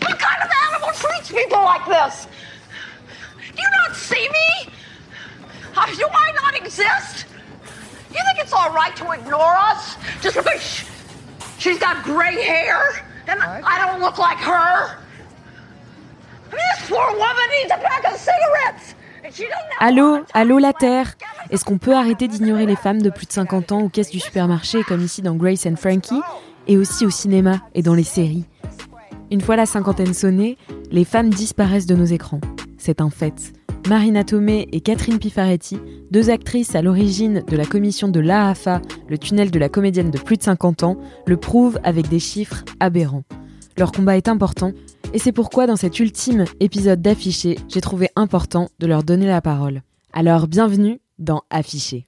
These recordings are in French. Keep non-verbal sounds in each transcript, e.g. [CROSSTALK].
What kind of animal treats people like this? Do you not see me? Uh, Do I not exist? You think it's all right to ignore us just because sh- she's got gray hair and I don't look like her? I mean, this poor woman needs a pack of cigarettes. Allô, allô la Terre. Est-ce qu'on peut arrêter d'ignorer les femmes de plus de 50 ans aux caisses du supermarché comme ici dans Grace and Frankie et aussi au cinéma et dans les séries? Une fois la cinquantaine sonnée, les femmes disparaissent de nos écrans. C'est un fait. Marina Tomei et Catherine Pifaretti, deux actrices à l'origine de la commission de l'AAFA, le tunnel de la comédienne de plus de 50 ans, le prouvent avec des chiffres aberrants. Leur combat est important et c'est pourquoi dans cet ultime épisode d'Affiché, j'ai trouvé important de leur donner la parole. Alors bienvenue dans Affiché.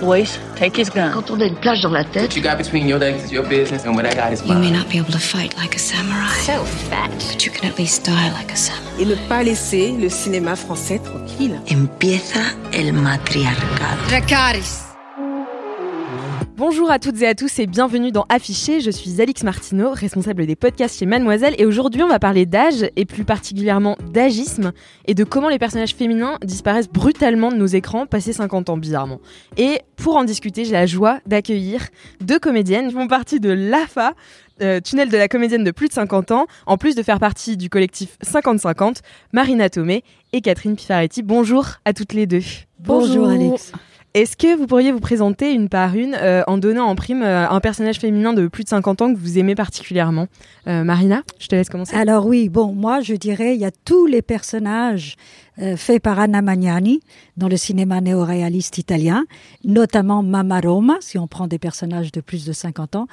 Boys, take his gun. Quand on a une plage dans la tête, What you got between your legs is your business, and what I got is You may mine. not be able to fight like a samurai, so fat. but you can at least die like a samurai. et ne pas laisser le cinéma français tranquille. Empieza el matriarcado. Dracarys. Bonjour à toutes et à tous et bienvenue dans Affiché. Je suis Alix Martineau, responsable des podcasts chez Mademoiselle et aujourd'hui on va parler d'âge et plus particulièrement d'agisme et de comment les personnages féminins disparaissent brutalement de nos écrans passé 50 ans bizarrement. Et pour en discuter, j'ai la joie d'accueillir deux comédiennes qui font partie de l'AFA, euh, tunnel de la comédienne de plus de 50 ans, en plus de faire partie du collectif 50-50, Marina Tomei et Catherine Pifaretti. Bonjour à toutes les deux. Bonjour, Alex. Est-ce que vous pourriez vous présenter une par une euh, en donnant en prime euh, un personnage féminin de plus de 50 ans que vous aimez particulièrement? Euh, Marina, je te laisse commencer. Alors oui, bon, moi je dirais, il y a tous les personnages euh, faits par Anna Magnani dans le cinéma néo-réaliste italien, notamment Mamma Roma, si on prend des personnages de plus de 50 ans,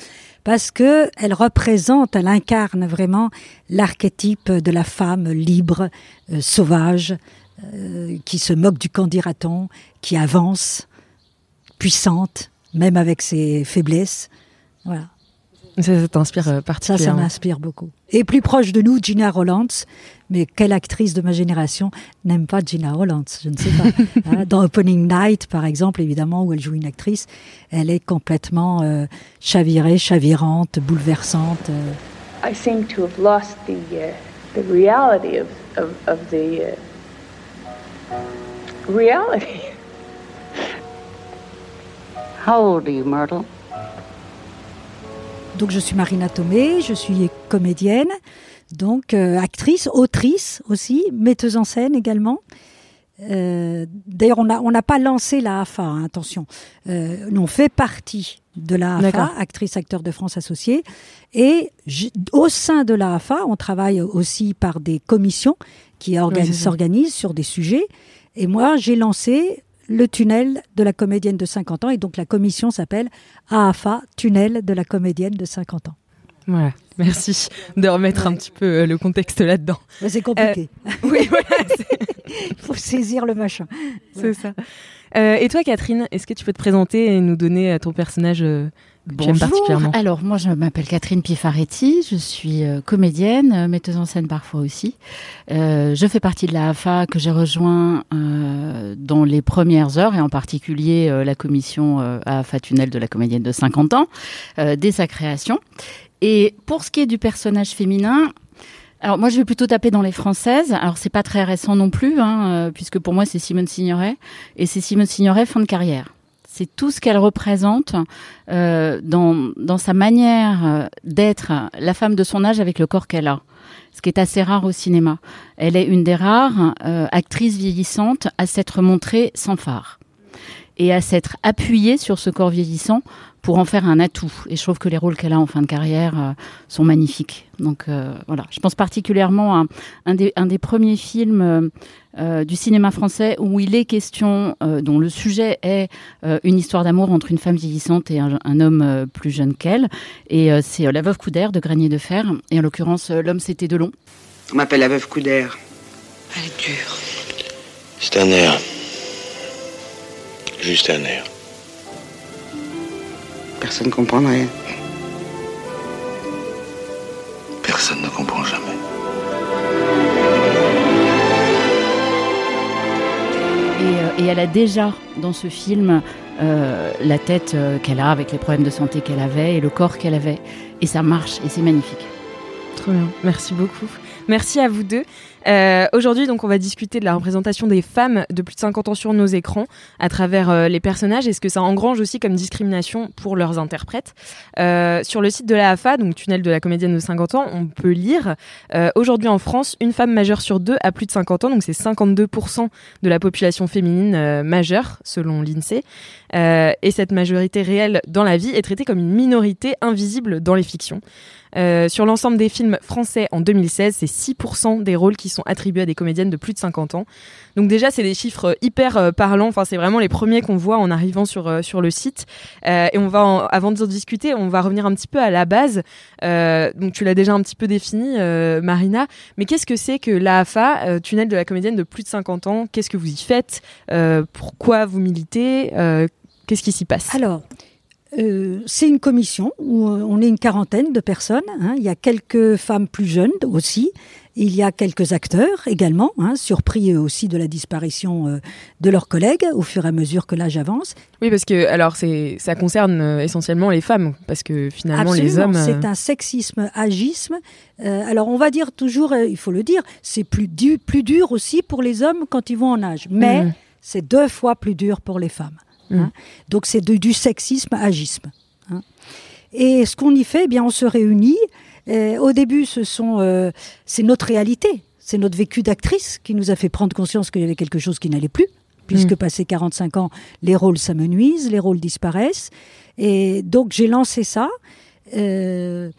parce que elle représente, elle incarne vraiment l'archétype de la femme libre, euh, sauvage, euh, qui se moque du qu'en dira-t-on, qui avance, puissante, même avec ses faiblesses. Voilà. Ça, ça t'inspire euh, Ça, ça particulièrement. m'inspire beaucoup. Et plus proche de nous, Gina Rollins. Mais quelle actrice de ma génération n'aime pas Gina Rollins Je ne sais pas. [LAUGHS] Hein, Dans Opening Night, par exemple, évidemment, où elle joue une actrice, elle est complètement euh, chavirée, chavirante, bouleversante. euh. I seem to have lost the uh, the reality of of, of the uh, reality. How old are you, Myrtle? Donc, je suis Marina Tomei, je suis comédienne, donc euh, actrice, autrice aussi, metteuse en scène également. Euh, D'ailleurs, on n'a on pas lancé la AFA, hein, attention. Euh, on fait partie de la AFA, actrice acteur de France associée. Et au sein de la AFA, on travaille aussi par des commissions qui Oui, s'organisent sur des sujets. Et moi, j'ai lancé le tunnel de la comédienne de 50 ans. Et donc, la commission s'appelle AFA, tunnel de la comédienne de 50 ans. Voilà, merci de remettre un petit peu euh, le contexte là-dedans. Mais C'est compliqué. [LAUGHS] Oui, voilà, Il [LAUGHS] faut saisir le machin. c'est ça. Euh, et toi, Catherine, est-ce que tu peux te présenter et nous donner euh, ton personnage euh, Bonjour. particulièrement Alors moi je m'appelle Catherine Pifaretti, je suis euh, comédienne, euh, metteuse en scène parfois aussi. Euh, je fais partie de la AFA que j'ai rejoint euh, dans les premières heures et en particulier euh, la commission euh, AFA Tunnel de la comédienne de 50 ans euh, dès sa création. Et pour ce qui est du personnage féminin, alors moi je vais plutôt taper dans les françaises. Alors c'est pas très récent non plus, hein, euh, puisque pour moi c'est Simone Signoret et c'est Simone Signoret fin de carrière. C'est tout ce qu'elle représente euh, dans, dans sa manière euh, d'être la femme de son âge avec le corps qu'elle a, ce qui est assez rare au cinéma. Elle est une des rares euh, actrices vieillissantes à s'être montrée sans phare. Et à s'être appuyée sur ce corps vieillissant pour en faire un atout. Et je trouve que les rôles qu'elle a en fin de carrière euh, sont magnifiques. Donc euh, voilà, je pense particulièrement à un des, un des premiers films euh, du cinéma français où il est question, dont le sujet est une histoire d'amour entre une femme vieillissante et un, un homme plus jeune qu'elle. Et c'est La Veuve Coudert de Granier de Fer. Et en l'occurrence, L'homme c'était de long. On m'appelle La Veuve Coudert. Elle est dure. C'est un air. Juste un air. Personne ne comprend rien. Personne ne comprend jamais. Et, euh, et, elle a déjà dans ce film euh, la tête euh, qu'elle a avec les problèmes de santé qu'elle avait et le corps qu'elle avait. Et ça marche et c'est magnifique. Trop bien, merci beaucoup. Merci à vous deux. Euh, Aujourd'hui, donc, on va discuter de la représentation des femmes de plus de 50 ans sur nos écrans à travers euh, les personnages et ce que ça engrange aussi comme discrimination pour leurs interprètes? Euh, sur le site de la AFA, donc Tunnel de la comédienne de 50 ans, on peut lire aujourd'hui en France, une femme majeure sur deux a plus de 50 ans, donc c'est 52% de la population féminine majeure selon l'INSEE. Euh, et cette majorité réelle dans la vie est traitée comme une minorité invisible dans les fictions. Sur l'ensemble des films français en 2016, c'est 6% des rôles qui sont attribués à des comédiennes de plus de 50 ans. Donc déjà, c'est des chiffres hyper euh, parlants. Enfin, c'est vraiment les premiers qu'on voit en arrivant sur euh, sur le site. Euh, et on va, avant de discuter, on va revenir un petit peu à la base. Euh, donc tu l'as déjà un petit peu défini, Marina. Mais qu'est-ce que c'est que l'AFA, tunnel de la comédienne de plus de 50 ans? Qu'est-ce que vous y faites? Pourquoi vous militez? Qu'est-ce qui s'y passe? Alors, euh, c'est une commission où on est une quarantaine de personnes. Hein. Il y a quelques femmes plus jeunes aussi. Il y a quelques acteurs également, hein, surpris aussi de la disparition euh, de leurs collègues au fur et à mesure que l'âge avance. Oui, parce que alors c'est ça concerne euh, essentiellement les femmes, parce que finalement Absolument, les hommes. euh, C'est un sexisme, agisme. Euh, alors on va dire toujours, il faut le dire, c'est plus, du, plus dur aussi pour les hommes quand ils vont en âge. Mais Mhm. c'est deux fois plus dur pour les femmes. Mhm. hein. Donc c'est du sexisme agisme. hein. Et ce qu'on y fait, eh bien on se réunit. Euh, au début, ce sont, euh, c'est notre réalité, c'est notre vécu d'actrice qui nous a fait prendre conscience qu'il y avait quelque chose qui n'allait plus, puisque Mhm. passé 45 ans, les rôles s'amenuisent, les rôles disparaissent. Et donc j'ai lancé ça. Euh,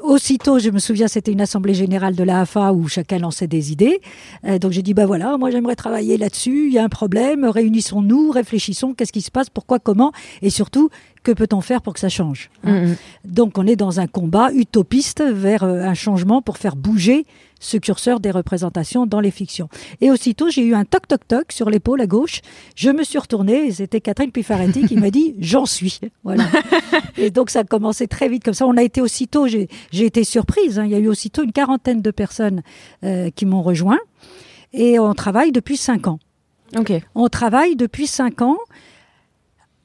aussitôt, je me souviens, c'était une assemblée générale de la AFA où chacun lançait des idées. Euh, donc j'ai dit, bah voilà, moi j'aimerais travailler là-dessus, il y a un problème, réunissons-nous, réfléchissons, qu'est-ce qui se passe, pourquoi, comment, et surtout, que peut-on faire pour que ça change hein. Mhm. Donc on est dans un combat utopiste vers euh, un changement pour faire bouger ce curseur des représentations dans les fictions. Et aussitôt, j'ai eu un toc-toc-toc sur l'épaule à gauche. Je me suis retournée et c'était Catherine Pifaretti qui m'a dit « j'en suis ». Voilà. Et donc ça a commencé très vite comme ça. On a été aussitôt, j'ai été surprise, hein. il y a eu aussitôt une quarantaine de personnes euh, qui m'ont rejoint. Et on travaille depuis cinq ans. Ok. On travaille depuis cinq ans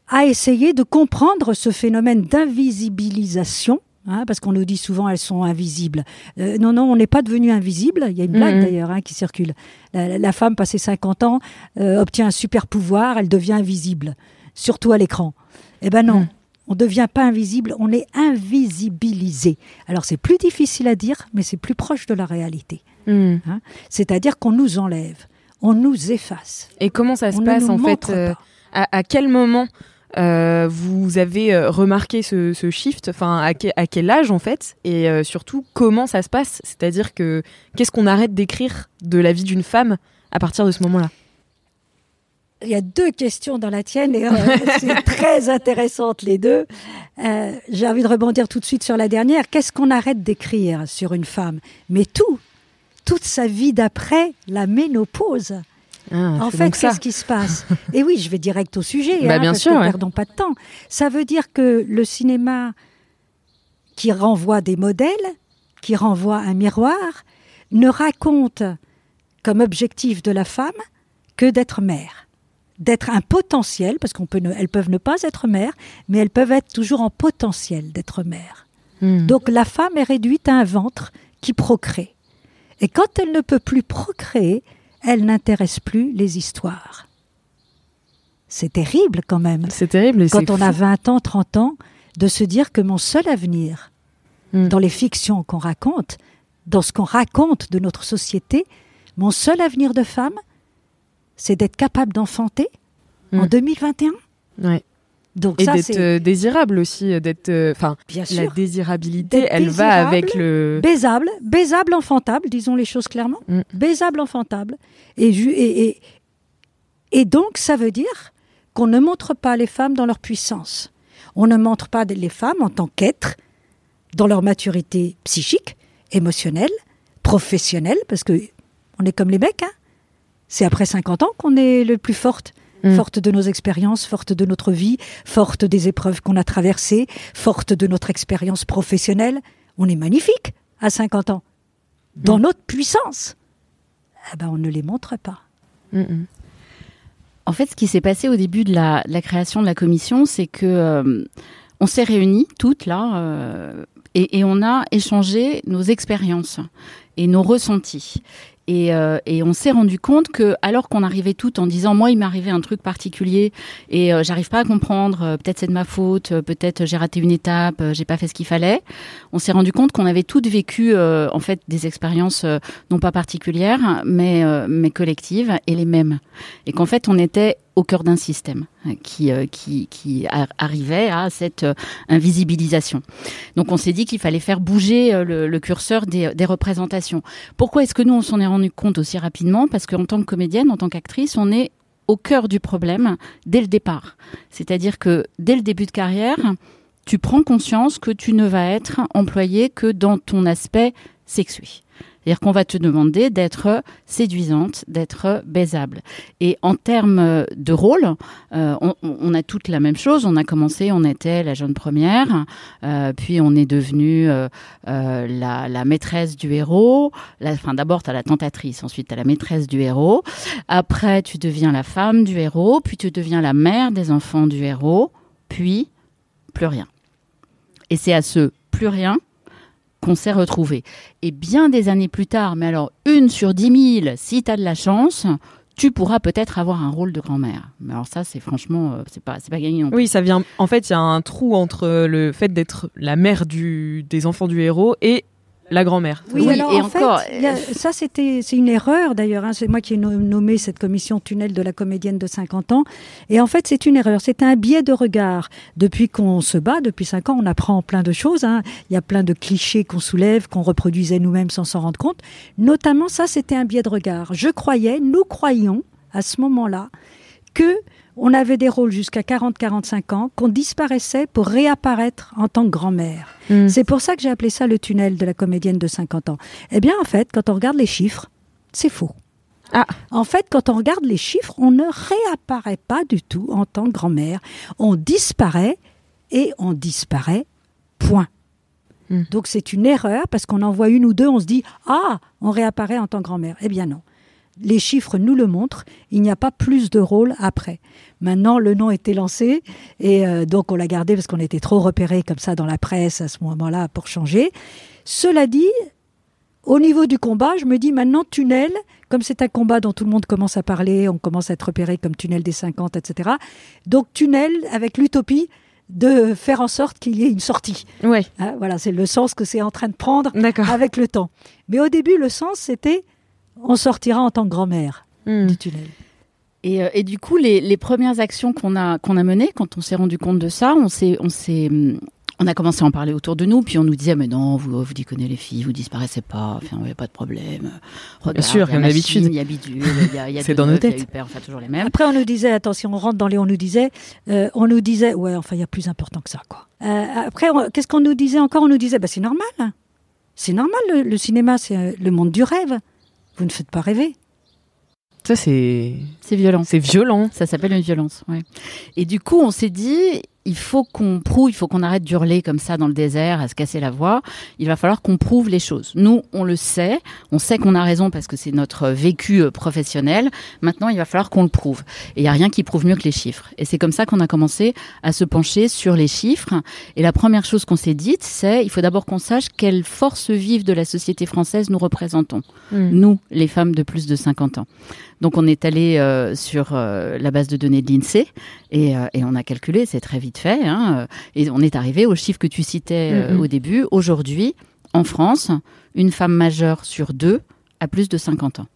à essayer de comprendre ce phénomène d'invisibilisation. hein, parce qu'on nous dit souvent elles sont invisibles. Euh, non, non, on n'est pas devenu invisible. Il y a une blague Mhm. d'ailleurs hein, qui circule. La, la femme, passée 50 ans, euh, obtient un super pouvoir, elle devient invisible, surtout à l'écran. Eh ben non, Mhm. on ne devient pas invisible, on est invisibilisé. Alors c'est plus difficile à dire, mais c'est plus proche de la réalité. Mhm. hein. C'est-à-dire qu'on nous enlève, on nous efface. Et comment ça se On passe en fait euh, à quel moment euh, vous avez euh, remarqué ce, ce shift Enfin, à, que- à quel âge en fait? Et euh, surtout, comment ça se passe? C'est-à-dire que qu'est-ce qu'on arrête d'écrire de la vie d'une femme à partir de ce moment-là? Il y a deux questions dans la tienne et euh, [LAUGHS] c'est très intéressantes les deux. J'ai envie de rebondir tout de suite sur la dernière. Qu'est-ce qu'on arrête d'écrire sur une femme? Mais tout, toute sa vie d'après la ménopause. Ah, En fait, qu'est-ce qui se passe? Et oui, je vais direct au sujet, [LAUGHS] Bah, hein, bien parce sûr, que ouais. perdons pas de temps. Ça veut dire que le cinéma qui renvoie des modèles, qui renvoie un miroir, ne raconte comme objectif de la femme que d'être mère, d'être un potentiel, parce qu'on peut, ne- elles peuvent ne pas être mères, mais elles peuvent être toujours en potentiel d'être mère. Mhm. Donc la femme est réduite à un ventre qui procrée. Et quand elle ne peut plus procréer, elle n'intéresse plus les histoires. C'est terrible quand même, C'est terrible. et quand on a fou. 20 ans, 30 ans, de se dire que mon seul avenir, Mm. dans les fictions qu'on raconte, dans ce qu'on raconte de notre société, mon seul avenir de femme, c'est d'être capable d'enfanter en Mm. 2021. Ouais. Donc Et d'être euh, désirable aussi, euh, d'être. euh, Enfin, bien la désirabilité, elle va avec le. baisable, baisable, enfantable, disons les choses clairement. Mm. Baisable, enfantable. Et, ju- et, et, et donc, ça veut dire qu'on ne montre pas les femmes dans leur puissance. On ne montre pas les femmes en tant qu'êtres dans leur maturité psychique, émotionnelle, professionnelle, parce que on est comme les mecs. Hein. C'est après 50 ans qu'on est le plus forte. Mm. Forte de nos expériences, forte de notre vie, forte des épreuves qu'on a traversées, forte de notre expérience professionnelle. On est magnifique à 50 ans. Dans notre puissance. Eh ben, on ne les montre pas. Mm, mm. En fait, ce qui s'est passé au début de la, de la création de la commission, c'est que euh, on s'est réunis toutes là euh, et, et on a échangé nos expériences et nos ressentis. Et, euh, et on s'est rendu compte que, alors qu'on arrivait toutes en disant, moi, il m'est arrivé un truc particulier et euh, j'arrive pas à comprendre, euh, peut-être c'est de ma faute, euh, peut-être j'ai raté une étape, j'ai pas fait ce qu'il fallait. On s'est rendu compte qu'on avait toutes vécu, en fait, des expériences non pas particulières, mais mais collectives et les mêmes. Et qu'en fait, on était au cœur d'un système qui, euh, qui, qui arrivait à cette euh, invisibilisation. Donc on s'est dit qu'il fallait faire bouger euh, le, le curseur des, des représentations. Pourquoi est-ce que nous, on s'en est rendu compte aussi rapidement? Parce qu'en tant que comédienne, en tant qu'actrice, on est au cœur du problème dès le départ. C'est-à-dire que dès le début de carrière, tu prends conscience que tu ne vas être employé que dans ton aspect sexué. C'est-à-dire qu'on va te demander d'être séduisante, d'être baisable. Et en termes de rôle, euh, on, a toutes la même chose. On a commencé, on était la jeune première, euh, puis on est devenu euh, la, la maîtresse du héros. La, enfin, d'abord, tu as la tentatrice, ensuite tu as la maîtresse du héros. Après, tu deviens la femme du héros, puis tu deviens la mère des enfants du héros, puis plus rien. Et c'est à ce plus rien qu'on s'est retrouvé. Et bien des années plus tard, mais alors une sur dix mille, si tu as de la chance, tu pourras peut-être avoir un rôle de grand-mère. Mais alors ça, c'est franchement, euh, c'est pas, c'est pas gagné non plus. Oui, ça vient. En fait, il y a un trou entre le fait d'être la mère du, des enfants du héros et la grand-mère. Oui, Oui, alors et en encore, fait, a- ça c'était c'est une erreur d'ailleurs. hein. C'est moi qui ai no- nommé cette commission tunnel de la comédienne de 50 ans. Et en fait, c'est une erreur. C'est un biais de regard. Depuis qu'on se bat, depuis 5 ans, on apprend plein de choses. hein. Il y a plein de clichés qu'on soulève, qu'on reproduisait nous-mêmes sans s'en rendre compte. Notamment, ça c'était un biais de regard. Je croyais, nous croyions à ce moment-là que on avait des rôles jusqu'à 40-45 ans, qu'on disparaissait pour réapparaître en tant que grand-mère. Mm. C'est pour ça que j'ai appelé ça le tunnel de la comédienne de 50 ans. Eh bien, en fait, quand on regarde les chiffres, c'est faux. Ah. En fait, quand on regarde les chiffres, on ne réapparaît pas du tout en tant que grand-mère. On disparaît et on disparaît, point. Hmm. Donc c'est une erreur parce qu'on en voit une ou deux, on se dit Ah, on réapparaît en tant que grand-mère. Eh bien non. Les chiffres nous le montrent, il n'y a pas plus de rôles après. Maintenant, le nom était lancé et euh, donc on l'a gardé parce qu'on était trop repéré comme ça dans la presse à ce moment-là pour changer. Cela dit, au niveau du combat, je me dis maintenant tunnel, comme c'est un combat dont tout le monde commence à parler, on commence à être repéré comme tunnel des 50, etc. Donc tunnel avec l'utopie de faire en sorte qu'il y ait une sortie. Ouais, Hein, voilà, c'est le sens que c'est en train de prendre avec le temps. Mais au début, le sens, c'était on sortira en tant que grand-mère Mm. du tunnel. Et, et du coup, les, les premières actions qu'on a, qu'on a menées, quand on s'est rendu compte de ça, on s'est, on s'est, hum, on a commencé à en parler autour de nous, puis on nous disait, mais non, vous, vous déconnez les filles, vous disparaissez pas, enfin, il n'y a pas de problème. Regarde, sûr, il y a y a une machine, habitude. Il y a bidule, il y a, il y a [LAUGHS] C'est dans nos têtes. Hyper, enfin, toujours les mêmes. Après, on nous disait, attention, on rentre dans les on nous disait, euh, on nous disait, ouais, enfin, il y a plus important que ça, quoi. Euh, après, on- qu'est-ce qu'on nous disait encore? On nous disait, bah, c'est normal. hein. C'est normal, le, le cinéma, c'est euh, le monde du rêve. Vous ne faites pas rêver. Ça, c'est. C'est violent. C'est violent. Ça s'appelle une violence, ouais. Et du coup, on s'est dit, il faut qu'on prouve, il faut qu'on arrête d'hurler comme ça dans le désert, à se casser la voix. Il va falloir qu'on prouve les choses. Nous, on le sait, on sait qu'on a raison parce que c'est notre vécu euh, professionnel. Maintenant, il va falloir qu'on le prouve. Et il n'y a rien qui prouve mieux que les chiffres. Et c'est comme ça qu'on a commencé à se pencher sur les chiffres. Et la première chose qu'on s'est dite, c'est, il faut d'abord qu'on sache quelle force vive de la société française nous représentons Mm. nous, les femmes de plus de 50 ans. Donc on est allé euh, sur euh, la base de données de l'INSEE et, euh, et on a calculé, c'est très vite fait, hein, et on est arrivé au chiffre que tu citais Mhm. au début. Aujourd'hui, en France, une femme majeure sur deux a plus de 50 ans.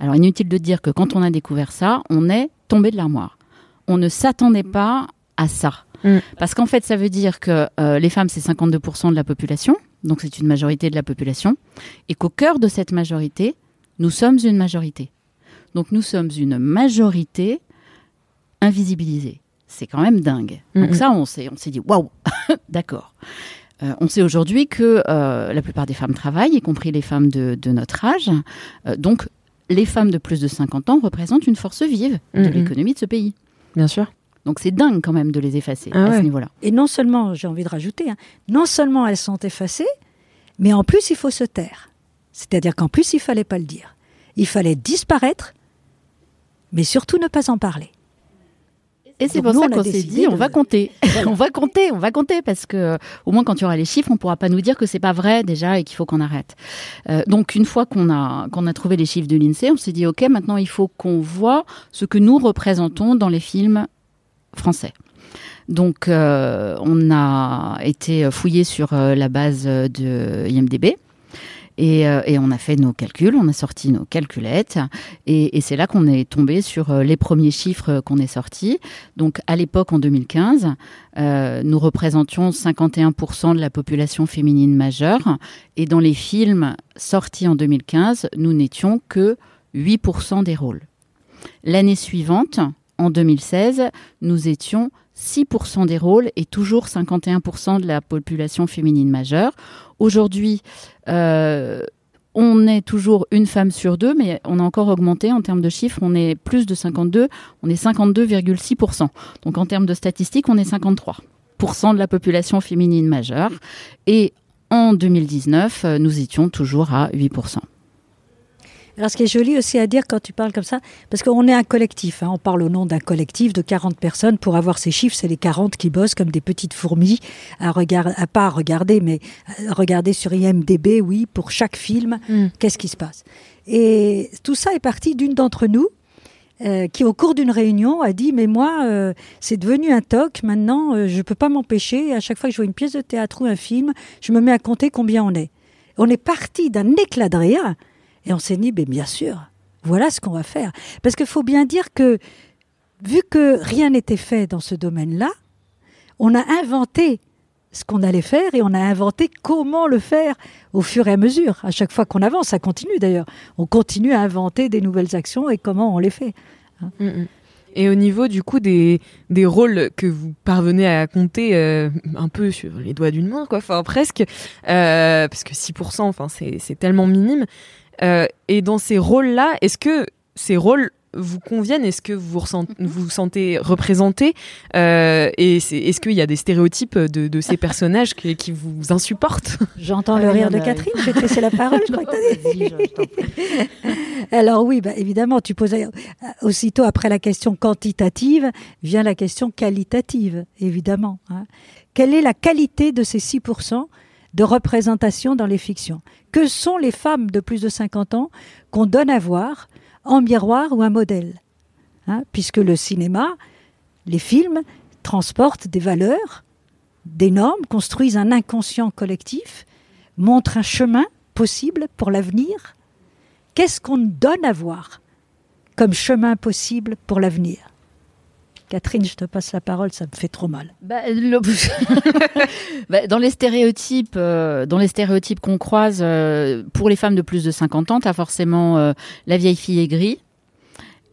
Alors inutile de dire que quand on a découvert ça, on est tombé de l'armoire. on ne s'attendait pas à ça. Mm. Parce qu'en fait, ça veut dire que euh, les femmes, c'est 52% de la population, donc c'est une majorité de la population, et qu'au cœur de cette majorité, nous sommes une majorité. Donc nous sommes une majorité invisibilisée. C'est quand même dingue. Donc ça, on s'est, on s'est dit, waouh, [LAUGHS] d'accord. Euh, on sait aujourd'hui que euh, la plupart des femmes travaillent, y compris les femmes de, de notre âge. Euh, donc les femmes de plus de 50 ans représentent une force vive de l'économie de ce pays. Bien sûr. Donc c'est dingue quand même de les effacer Ah à ouais. ce niveau-là. Et non seulement, j'ai envie de rajouter, hein, non seulement elles sont effacées, mais en plus il faut se taire. C'est-à-dire qu'en plus il fallait pas le dire. Il fallait disparaître, mais surtout ne pas en parler. Et c'est pour nous, ça qu'on s'est dit, on va compter. [LAUGHS] [LAUGHS] on va compter, on va compter, parce que euh, au moins quand il y aura les chiffres, on pourra pas nous dire que c'est pas vrai déjà et qu'il faut qu'on arrête. Euh, donc une fois qu'on a qu'on a trouvé les chiffres de l'Insee, on s'est dit ok, maintenant il faut qu'on voit ce que nous représentons dans les films français. Donc euh, on a été fouillé sur la base de IMDb. Et, euh, et on a fait nos calculs, on a sorti nos calculettes, et, et c'est là qu'on est tombé sur euh, les premiers chiffres qu'on est sortis. Donc à l'époque, en 2015, euh, nous représentions 51% de la population féminine majeure, et dans les films sortis en 2015, nous n'étions que 8% des rôles. L'année suivante, en 2016, nous étions 6% des rôles et toujours 51% de la population féminine majeure. Aujourd'hui, euh, on est toujours une femme sur deux, mais on a encore augmenté en termes de chiffres. On est plus de 52, on est 52,6%. Donc en termes de statistiques, on est 53% de la population féminine majeure. Et en 2019, euh, nous étions toujours à 8%. Alors, ce qui est joli aussi à dire quand tu parles comme ça, parce qu'on est un collectif, hein, on parle au nom d'un collectif de 40 personnes. Pour avoir ces chiffres, c'est les 40 qui bossent comme des petites fourmis, à, regard, à pas à regarder, mais à regarder sur IMDB, oui, pour chaque film, Mm. qu'est-ce qui se passe? Et tout ça est parti d'une d'entre nous, euh, qui au cours d'une réunion a dit, mais moi, euh, c'est devenu un toc, maintenant, euh, je ne peux pas m'empêcher, à chaque fois que je vois une pièce de théâtre ou un film, je me mets à compter combien on est. On est parti d'un éclat de rire. Et on s'est dit, bien sûr, voilà ce qu'on va faire. Parce qu'il faut bien dire que, vu que rien n'était fait dans ce domaine-là, on a inventé ce qu'on allait faire et on a inventé comment le faire au fur et à mesure. À chaque fois qu'on avance, ça continue d'ailleurs. On continue à inventer des nouvelles actions et comment on les fait. hein. Mm, mm. Et au niveau du coup des, des rôles que vous parvenez à compter euh, un peu sur les doigts d'une main, quoi, enfin presque, euh, parce que 6%, enfin c'est tellement minime. Euh, et dans ces rôles-là, est-ce que ces rôles vous conviennent? Est-ce que vous vous, ressent- vous vous sentez représenté? Euh, Et c'est- est-ce qu'il y a des stéréotypes de, de ces [LAUGHS] personnages qui, qui vous insupportent? J'entends Ah, le y rire de Catherine, je vais te laisser la parole, je crois que. [LAUGHS] [LAUGHS] Alors oui, bah, évidemment, tu posais euh, aussitôt après la question quantitative, vient la question qualitative, évidemment. hein. Quelle est la qualité de ces 6% de représentation dans les fictions. Que sont les femmes de plus de 50 ans qu'on donne à voir en miroir ou un modèle Hein, Puisque le cinéma, les films transportent des valeurs, des normes, construisent un inconscient collectif, montrent un chemin possible pour l'avenir. Qu'est-ce qu'on donne à voir comme chemin possible pour l'avenir? Catherine, je te passe la parole, ça me fait trop mal. Bah, le- [LAUGHS] Bah, dans les stéréotypes, euh, dans les stéréotypes qu'on croise euh, pour les femmes de plus de 50 ans, t'as forcément euh, la vieille fille aigrie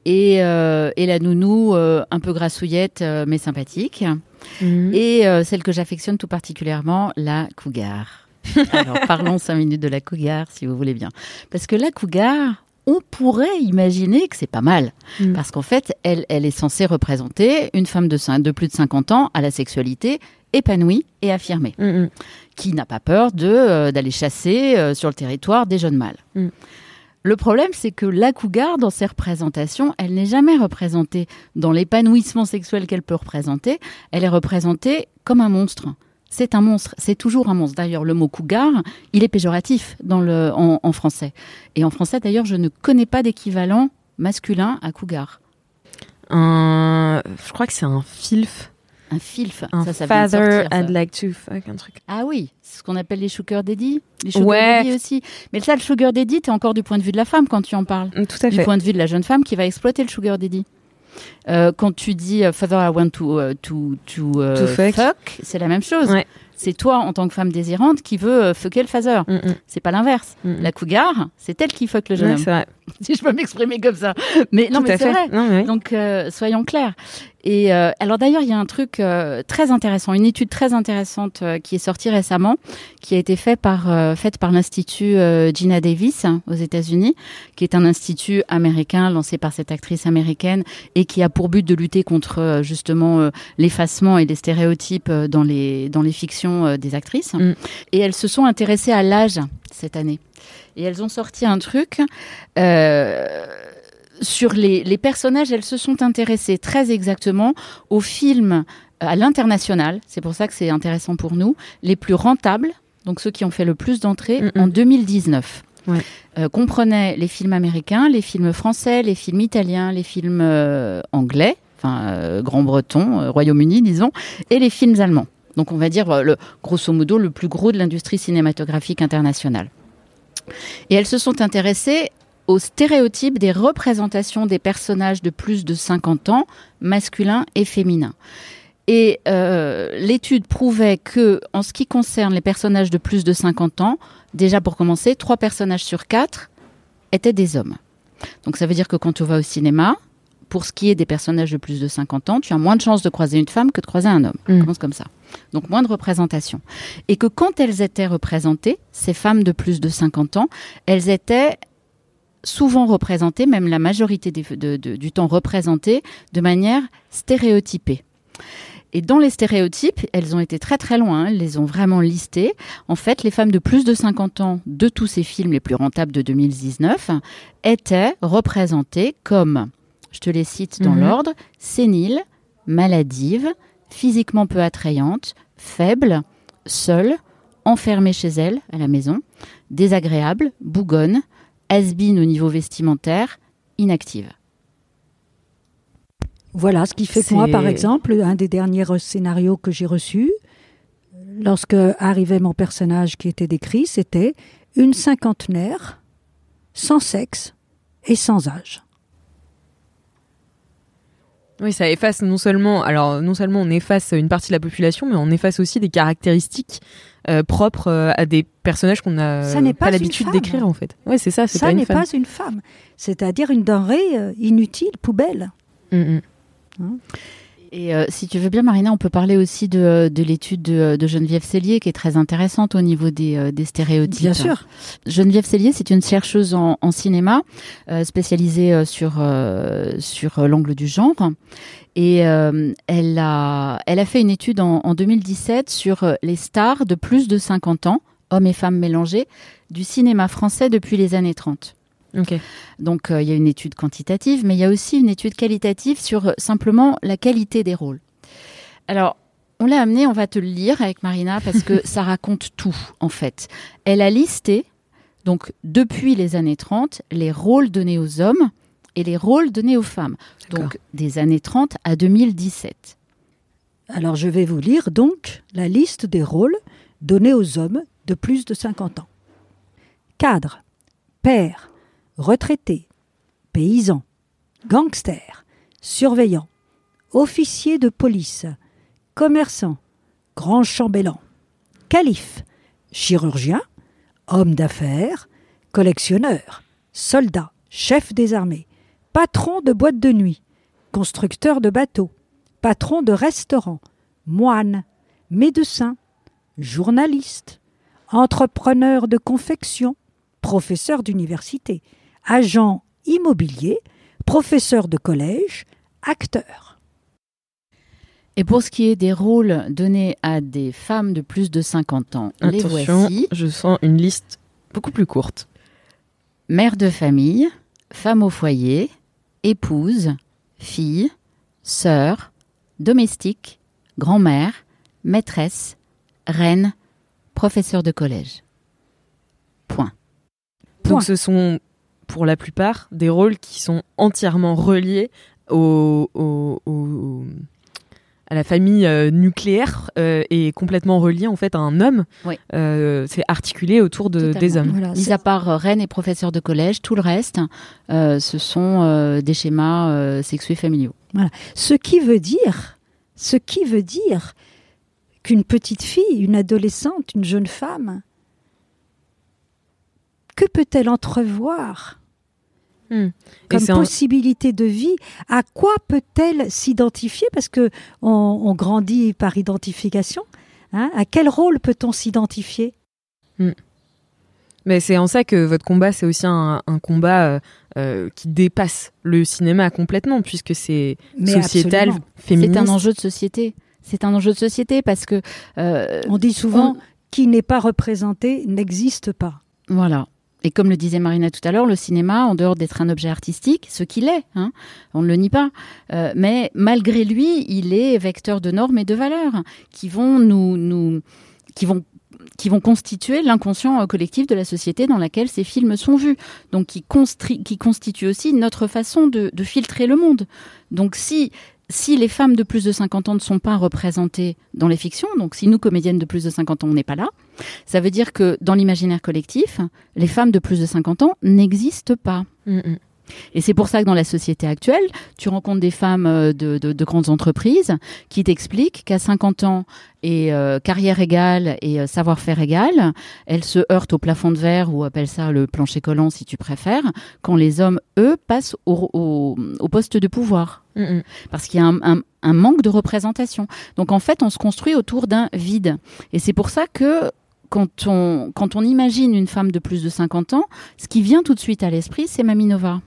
et, et la nounou un peu grassouillette mais sympathique et euh, celle que j'affectionne tout particulièrement, la cougar. [LAUGHS] Alors parlons cinq minutes de la cougar si vous voulez bien, parce que la cougar, on pourrait imaginer que c'est pas mal, Mm. parce qu'en fait, elle, elle est censée représenter une femme de, plus de 50 ans à la sexualité épanouie et affirmée, Mm, mm. qui n'a pas peur de euh, d'aller chasser euh, sur le territoire des jeunes mâles. Le problème, c'est que la cougar, dans ses représentations, elle n'est jamais représentée dans l'épanouissement sexuel qu'elle peut représenter. Elle est représentée comme un monstre. C'est un monstre, c'est toujours un monstre. D'ailleurs, le mot cougar, il est péjoratif dans le, en, en français. Et en français, d'ailleurs, je ne connais pas d'équivalent masculin à cougar. Un, je crois que c'est un filf. Un filf, Un ça, ça vient de father sortir, ça. I'd like to fuck, un truc. Ah oui, c'est ce qu'on appelle les sugar daddy. Les sugar Ouais. daddy aussi. Mais ça, le sugar daddy, t'es encore du point de vue de la femme quand tu en parles. Tout à Du fait. point de vue de la jeune femme qui va exploiter le sugar daddy. Euh, quand tu dis euh, Father, I want to, euh, to, to, euh, To fuck. fuck, c'est la même chose. Ouais. C'est toi, en tant que femme désirante, qui veut euh, fucker le father. Mm, mm. C'est pas l'inverse. Mm. La cougar, c'est elle qui fuck le jeune Ouais, homme. c'est vrai. [LAUGHS] si je peux m'exprimer comme ça. Mais non, Tout mais c'est vrai. Non, mais oui. Donc, euh, soyons clairs. Et euh, alors d'ailleurs, il y a un truc euh, très intéressant, une étude très intéressante euh, qui est sortie récemment, qui a été faite par, faite par l'Institut Gina Davis hein, aux États-Unis, qui est un institut américain lancé par cette actrice américaine et qui a pour but de lutter contre justement l'effacement et les stéréotypes dans les, dans les fictions euh, des actrices. Mm. Et elles se sont intéressées à l'âge cette année. Et elles ont sorti un truc. Euh, sur les, les personnages, elles se sont intéressées très exactement aux films euh, à l'international, c'est pour ça que c'est intéressant pour nous, les plus rentables, donc ceux qui ont fait le plus d'entrées Mm, mm. en 2019. Ouais. Euh, comprenaient les films américains, les films français, les films italiens, les films euh, anglais, enfin euh, grand-breton, Royaume-Uni, disons, et les films allemands. Donc on va dire, euh, le, grosso modo, le plus gros de l'industrie cinématographique internationale. Et elles se sont intéressées aux stéréotypes des représentations des personnages de plus de 50 ans, masculins et féminins. Et euh, l'étude prouvait que, en ce qui concerne les personnages de plus de 50 ans, déjà pour commencer, trois personnages sur quatre étaient des hommes. Donc ça veut dire que quand tu vas au cinéma, pour ce qui est des personnages de plus de 50 ans, tu as moins de chances de croiser une femme que de croiser un homme. Mm. On commence comme ça. Donc moins de représentation. Et que quand elles étaient représentées, ces femmes de plus de 50 ans, elles étaient souvent représentées, même la majorité des- de- de- du temps représentées, de manière stéréotypée. Et dans les stéréotypes, elles ont été très très loin, elles les ont vraiment listés. En fait, les femmes de plus de 50 ans de tous ces films les plus rentables de 2019 étaient représentées comme, je te les cite dans Mhm. l'ordre, séniles, maladives, physiquement peu attrayantes, faibles, seules, enfermées chez elles à la maison, désagréables, bougonnes, has au niveau vestimentaire, inactives. Voilà ce qui fait que moi, par exemple, un des derniers scénarios que j'ai reçus, lorsque arrivait mon personnage qui était décrit, c'était une cinquantenaire, sans sexe et sans âge. Oui, ça efface non seulement, alors non seulement on efface une partie de la population, mais on efface aussi des caractéristiques euh, propres euh, à des personnages qu'on a Ça n'est pas une l'habitude d'écrire en fait. Ouais, c'est ça, Ça pas n'est pas une femme, c'est-à-dire une denrée euh, inutile, poubelle. Mm, mm. Et euh, si tu veux bien, Marina, on peut parler aussi de, de l'étude de, de Geneviève Cellier, qui est très intéressante au niveau des, euh, des stéréotypes. Bien sûr. Geneviève Cellier, c'est une chercheuse en, en cinéma, euh, spécialisée euh, sur, euh, sur euh, l'angle du genre. Et euh, elle, a, elle a fait une étude en, en 2017 sur euh, les stars de plus de 50 ans, hommes et femmes mélangés, du cinéma français depuis les années 30. Donc euh, il y a une étude quantitative, mais il y a aussi une étude qualitative sur euh, simplement la qualité des rôles. Alors, on l'a amené, on va te le lire avec Marina parce que [LAUGHS] ça raconte tout en fait. Elle a listé, donc depuis les années 30, les rôles donnés aux hommes et les rôles donnés aux femmes. Donc des années 30 à 2017. Alors je vais vous lire donc la liste des rôles donnés aux hommes de plus de 50 ans. Cadre, père, retraité, paysan, gangster, surveillant, officier de police, commerçant, grand chambellan, calife, chirurgien, homme d'affaires, collectionneur, soldat, chef des armées, patron de boîte de nuit, constructeur de bateaux, patron de restaurant, moine, médecin, journaliste, entrepreneur de confection, professeur d'université, agent immobilier, professeur de collège, acteur. Et pour ce qui est des rôles donnés à des femmes de plus de 50 ans, les voici. je sens une liste beaucoup plus courte. Mère de famille, femme au foyer, épouse, fille, sœur, domestique, grand-mère, maîtresse, reine, professeur de collège. Point. Donc ce sont pour la plupart des rôles qui sont entièrement reliés au, au- au- à la famille euh, nucléaire euh, est complètement reliée en fait à un homme. Euh, c'est articulé autour de, des hommes. Voilà, Mis à part euh, reine et professeur de collège, tout le reste, euh, ce sont euh, des schémas euh, sexués familiaux. Voilà. Ce qui veut dire, ce qui veut dire qu'une petite fille, une adolescente, une jeune femme, que peut-elle entrevoir Hmm. comme un- possibilité de vie À quoi peut-elle s'identifier? Parce que on, on grandit par identification. hein. à quel rôle peut-on s'identifier? Mais c'est en ça que votre combat, c'est aussi un, un combat euh, euh, qui dépasse le cinéma complètement, puisque c'est sociétal, absolument. féministe. C'est un enjeu de société. C'est un enjeu de société parce que euh, On dit souvent qui n'est pas représenté n'existe pas. Voilà. Et comme le disait Marina tout à l'heure, le cinéma, en dehors d'être un objet artistique, ce qu'il est, hein, on ne le nie pas, euh, mais malgré lui, il est vecteur de normes et de valeurs qui vont nous, qui vont qui vont constituer l'inconscient collectif de la société dans laquelle ces films sont vus. Donc qui, qui constitue aussi notre façon de, de filtrer le monde. Donc si si les femmes de plus de 50 ans ne sont pas représentées dans les fictions, donc si nous, comédiennes de plus de 50 ans, on n'est pas là, ça veut dire que dans l'imaginaire collectif, les femmes de plus de 50 ans n'existent pas. Mm, mm. Et c'est pour ça que dans la société actuelle, tu rencontres des femmes euh, de, de- de grandes entreprises qui t'expliquent qu'à 50 ans et euh, carrière égale et euh, savoir-faire égal, elles se heurtent au plafond de verre ou appellent ça le plancher collant si tu préfères, quand les hommes, eux, passent au, au- au poste de pouvoir. Mm. Parce qu'il y a un, un- un manque de représentation. Donc en fait, on se construit autour d'un vide. Et c'est pour ça que quand on, quand on imagine une femme de plus de 50 ans, ce qui vient tout de suite à l'esprit, c'est Maminova.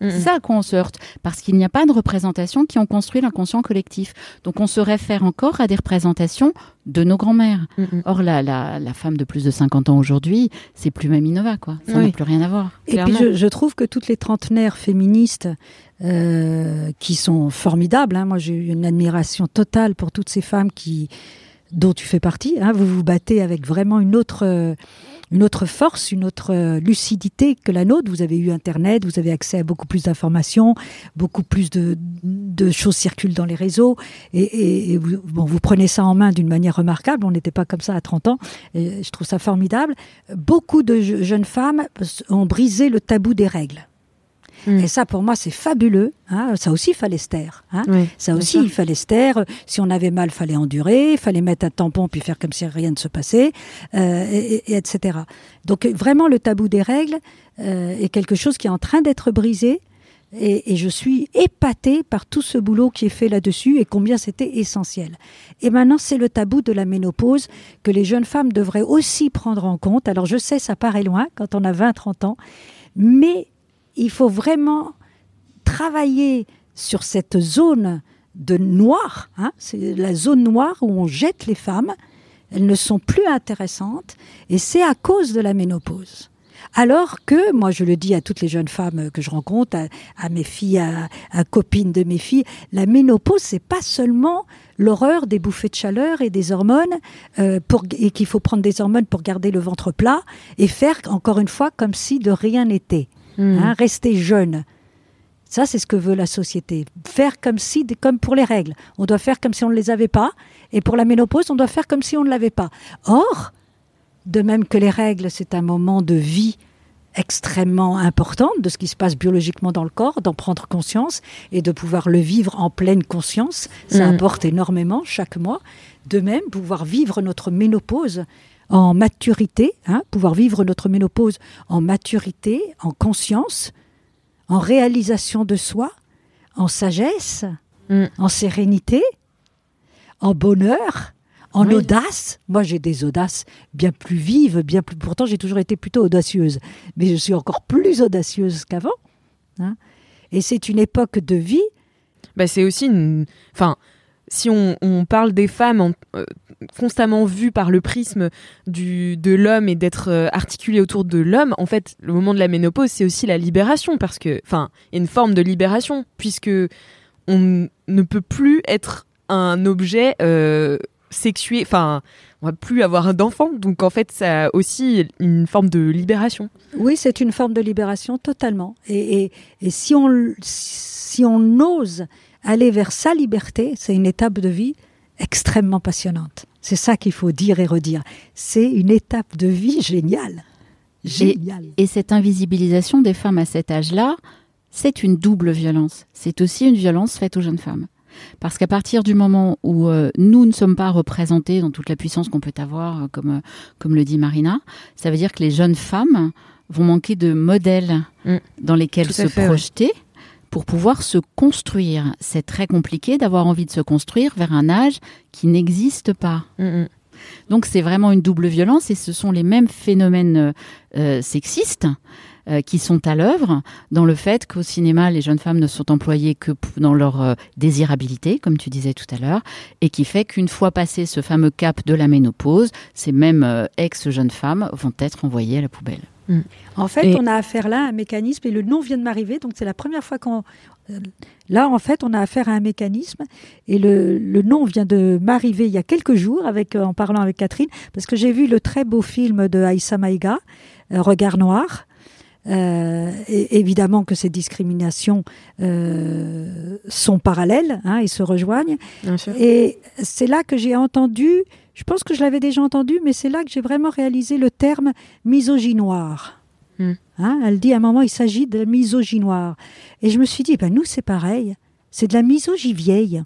Mm, C'est mm. ça à quoi on se heurte, parce qu'il n'y a pas de représentation qui ont construit l'inconscient collectif. Donc on se réfère encore à des représentations de nos grands-mères. Mm, mm. Or la, la, la femme de plus de 50 ans aujourd'hui, c'est plus Maminova, quoi. Ça Oui. n'a plus rien à voir. Et puis je, je trouve que toutes les trentenaires féministes euh, qui sont formidables, hein, moi j'ai eu une admiration totale pour toutes ces femmes qui dont tu fais partie, hein, vous vous battez avec vraiment une autre, euh, une autre force, une autre euh, lucidité que la nôtre. Vous avez eu Internet, vous avez accès à beaucoup plus d'informations, beaucoup plus de, de choses circulent dans les réseaux, et, et- et vous, bon, vous prenez ça en main d'une manière remarquable. On n'était pas comme ça à 30 ans, et je trouve ça formidable. Beaucoup de je- jeunes femmes ont brisé le tabou des règles. Et ça, pour moi, c'est fabuleux. hein. Ça aussi, il fallait se taire. hein. Oui, ça aussi, sûr. il fallait se taire. Si on avait mal, fallait endurer. Il fallait mettre un tampon puis faire comme si rien ne se passait, euh, et, et- et etc. Donc, vraiment, le tabou des règles euh, est quelque chose qui est en train d'être brisé. Et, et je suis épatée par tout ce boulot qui est fait là-dessus et combien c'était essentiel. Et maintenant, c'est le tabou de la ménopause que les jeunes femmes devraient aussi prendre en compte. Alors, je sais, ça paraît loin quand on a 20-30 ans, mais il faut vraiment travailler sur cette zone de noir. hein. c'est la zone noire où on jette les femmes. Elles ne sont plus intéressantes et c'est à cause de la ménopause. Alors que, moi je le dis à toutes les jeunes femmes que je rencontre, à, mes filles, à, à copines de mes filles, la ménopause, c'est pas seulement l'horreur des bouffées de chaleur et des hormones, euh, pour, et qu'il faut prendre des hormones pour garder le ventre plat et faire, encore une fois, comme si de rien n'était. Mm. Hein, rester jeune. Ça, c'est ce que veut la société. Faire comme si, comme pour les règles. On doit faire comme si on ne les avait pas. Et pour la ménopause, on doit faire comme si on ne l'avait pas. Or, de même que les règles, c'est un moment de vie extrêmement important de ce qui se passe biologiquement dans le corps, d'en prendre conscience et de pouvoir le vivre en pleine conscience. Ça Mhm. apporte énormément chaque mois. De même, pouvoir vivre notre ménopause en maturité, hein, pouvoir vivre notre ménopause en maturité, en conscience, en réalisation de soi, en sagesse, Mm. en sérénité, en bonheur, en Oui. audace. Moi, j'ai des audaces bien plus vives, bien plus. Pourtant, j'ai toujours été plutôt audacieuse, mais je suis encore plus audacieuse qu'avant. hein. Et c'est une époque de vie. Bah, c'est aussi une. Enfin, si on, on parle des femmes en- euh, constamment vues par le prisme du, de l'homme et d'être euh, articulées autour de l'homme, en fait, le moment de la ménopause, c'est aussi la libération, parce que, enfin, y a une forme de libération, puisque on ne peut plus être un objet euh, sexué, enfin, on va plus avoir d'enfants, donc en fait, ça a aussi une forme de libération. Oui, c'est une forme de libération totalement. Et, et- et si on si on ose aller vers sa liberté, c'est une étape de vie extrêmement passionnante. C'est ça qu'il faut dire et redire. C'est une étape de vie géniale. Géniale. Et, et cette invisibilisation des femmes à cet âge-là, c'est une double violence. C'est aussi une violence faite aux jeunes femmes. Parce qu'à partir du moment où euh, nous ne sommes pas représentés dans toute la puissance qu'on peut avoir, euh, comme, euh, comme le dit Marina, ça veut dire que les jeunes femmes vont manquer de modèles Mm. dans lesquels Tout se fait, projeter pour pouvoir se construire. C'est très compliqué d'avoir envie de se construire vers un âge qui n'existe pas. Mm, mm. Donc c'est vraiment une double violence et ce sont les mêmes phénomènes euh, sexistes euh, qui sont à l'œuvre dans le fait qu'au cinéma, les jeunes femmes ne sont employées que dans leur euh, désirabilité, comme tu disais tout à l'heure, et qui fait qu'une fois passé ce fameux cap de la ménopause, ces mêmes ex-jeunes femmes vont être envoyées à la poubelle. En fait, Et- on a affaire là à un mécanisme, et le nom vient de m'arriver, donc c'est la première fois qu'on... euh, Là, en fait, on a affaire à un mécanisme, et le, le nom vient de m'arriver il y a quelques jours, avec, euh, en parlant avec Catherine, parce que j'ai vu le très beau film de Aïssa Maïga, euh, Regard noir. Euh, et évidemment que ces discriminations euh, sont parallèles hein, et se rejoignent. Bien sûr. Et c'est là que j'ai entendu, je pense que je l'avais déjà entendu, mais c'est là que j'ai vraiment réalisé le terme misogynoire. Hmm. Hein, elle dit à un moment, il s'agit de la misogynoire. Et je me suis dit, ben nous, c'est pareil. C'est de la misogynie vieille.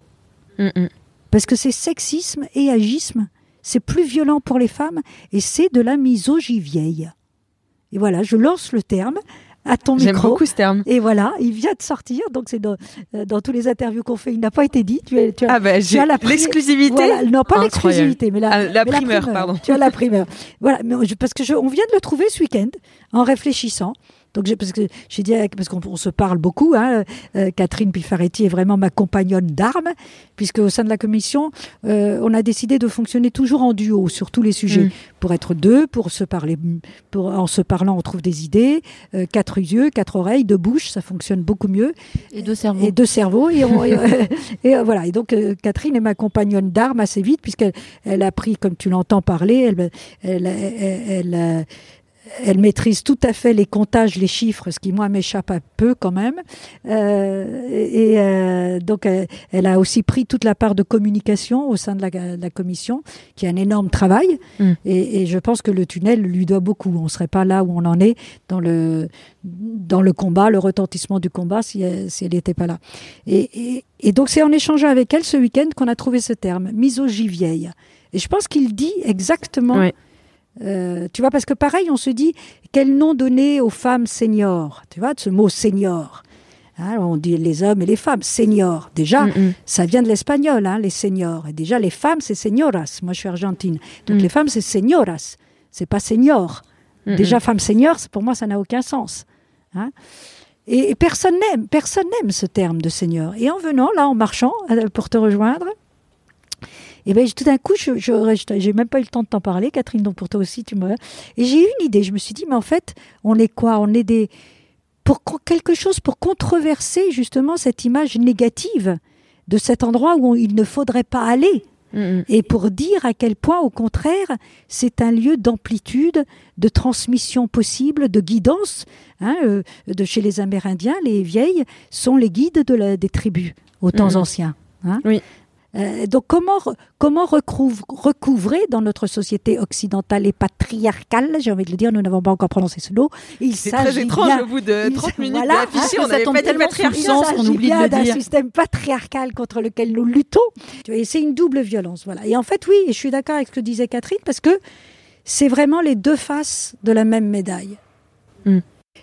Mm, mm. Parce que c'est sexisme et agisme. C'est plus violent pour les femmes et c'est de la misogynie vieille. Et voilà, je lance le terme à ton J'aime micro. beaucoup ce terme. Et voilà, il vient de sortir, donc c'est dans, euh, dans tous les interviews qu'on fait, il n'a pas été dit. Tu as, tu as- Ah bah, tu as la l'exclusivité. Voilà, non, pas l'exclusivité, mais la, Ah, la mais primeur, pardon. Tu as la primeur. Voilà, mais parce que je, on vient de le trouver ce week-end en réfléchissant. Donc j'ai- parce que j'ai dit avec- parce qu'on on se parle beaucoup. Hein, euh, Catherine Pifaretti est vraiment ma compagnonne d'armes, puisque au sein de la commission, euh, on a décidé de fonctionner toujours en duo sur tous les sujets, Mm. pour être deux, pour se parler, pour en se parlant, on trouve des idées. euh, quatre yeux, quatre oreilles, deux bouches, ça fonctionne beaucoup mieux Et deux cerveaux. et deux cerveaux. Et, on- et, euh, [LAUGHS] et, euh, voilà. Et donc, euh, Catherine est ma compagnonne d'armes assez vite, puisqu'elle elle a pris, comme tu l'entends parler, elle, elle, elle, elle, euh, elle maîtrise tout à fait les comptages, les chiffres, ce qui, moi, m'échappe un peu quand même. Euh, et euh, donc, elle, elle a aussi pris toute la part de communication au sein de la, de la commission, qui est un énorme travail. Mm. Et, et je pense que le tunnel lui doit beaucoup. On ne serait pas là où on en est dans le, dans le combat, le retentissement du combat, si elle si elle n'était pas là. Et, et- et donc, c'est en échangeant avec elle ce week-end qu'on a trouvé ce terme, misogynie vieille. Et je pense qu'il dit exactement. Euh, tu vois, parce que pareil, on se dit quel nom donner aux femmes seniors. Tu vois, de ce mot senior? Hein, on dit les hommes et les femmes, seniors. Déjà, Mm, mm. ça vient de l'espagnol, hein, les seniors. Et déjà, les femmes, c'est señoras. Moi, je suis argentine. Donc, Mm. les femmes, c'est señoras. C'est pas senior. Mm, Déjà, femme senior, pour moi, ça n'a aucun sens. Hein. et, et personne n'aime, personne n'aime ce terme de senior. Et en venant, là, en marchant, euh, pour te rejoindre, et ben tout d'un coup, je, j'ai même pas eu le temps de t'en parler, Catherine, donc pour toi aussi, tu me. Et j'ai eu une idée. Je me suis dit, mais en fait, on est quoi? On est des pour quelque chose pour controverser justement cette image négative de cet endroit où on- il ne faudrait pas aller. Et pour dire à quel point, au contraire, c'est un lieu d'amplitude, de transmission possible, de guidance. Hein, euh, de chez les Amérindiens, les vieilles sont les guides de la- des tribus aux temps anciens. hein. Oui. Euh, donc comment, comment recouvre- recouvrer dans notre société occidentale et patriarcale, j'ai envie de le dire, nous n'avons pas encore prononcé ce mot, il C'est très s'agit étrange bien- au bout de il- 30 minutes voilà, d'afficher, hein, on n'avait pas tellement sens s'agit oublie de d'un système patriarcal contre lequel nous luttons. Et c'est une double violence. Voilà. Et en fait, oui, et je suis d'accord avec ce que disait Catherine, parce que c'est vraiment les deux faces de la même médaille.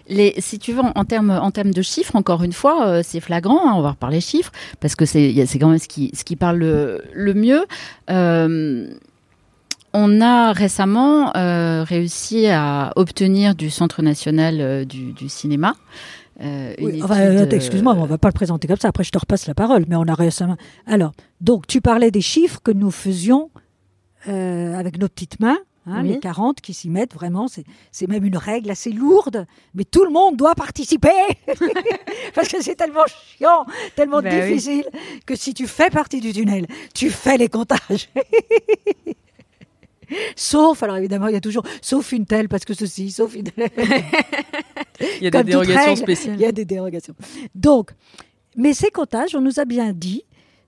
Les, si tu veux, en, en termes en termes de chiffres, encore une fois, euh, c'est flagrant. hein, on va reparler chiffres parce que c'est quand même ce qui ce qui parle le, le mieux. Euh, on a récemment euh, réussi à obtenir du Centre national euh, du, du cinéma. euh, Oui, enfin, euh, excuse-moi, mais on va pas le présenter comme ça. Après, je te repasse la parole. Mais on a récemment. Alors, donc, tu parlais des chiffres que nous faisions euh, avec nos petites mains. Hein, Oui. Les 40 qui s'y mettent, vraiment, c'est même une règle assez lourde, mais tout le monde doit participer [LAUGHS] parce que c'est tellement chiant, tellement Ben oui. difficile que si tu fais partie du tunnel, tu fais les comptages. [LAUGHS] Sauf, alors évidemment, il y a toujours, sauf une telle, parce que ceci, sauf une telle. [LAUGHS] Il y a des Comme toute dérogations règle, spéciales. Il y a des dérogations. Donc, Mais ces comptages, on nous a bien dit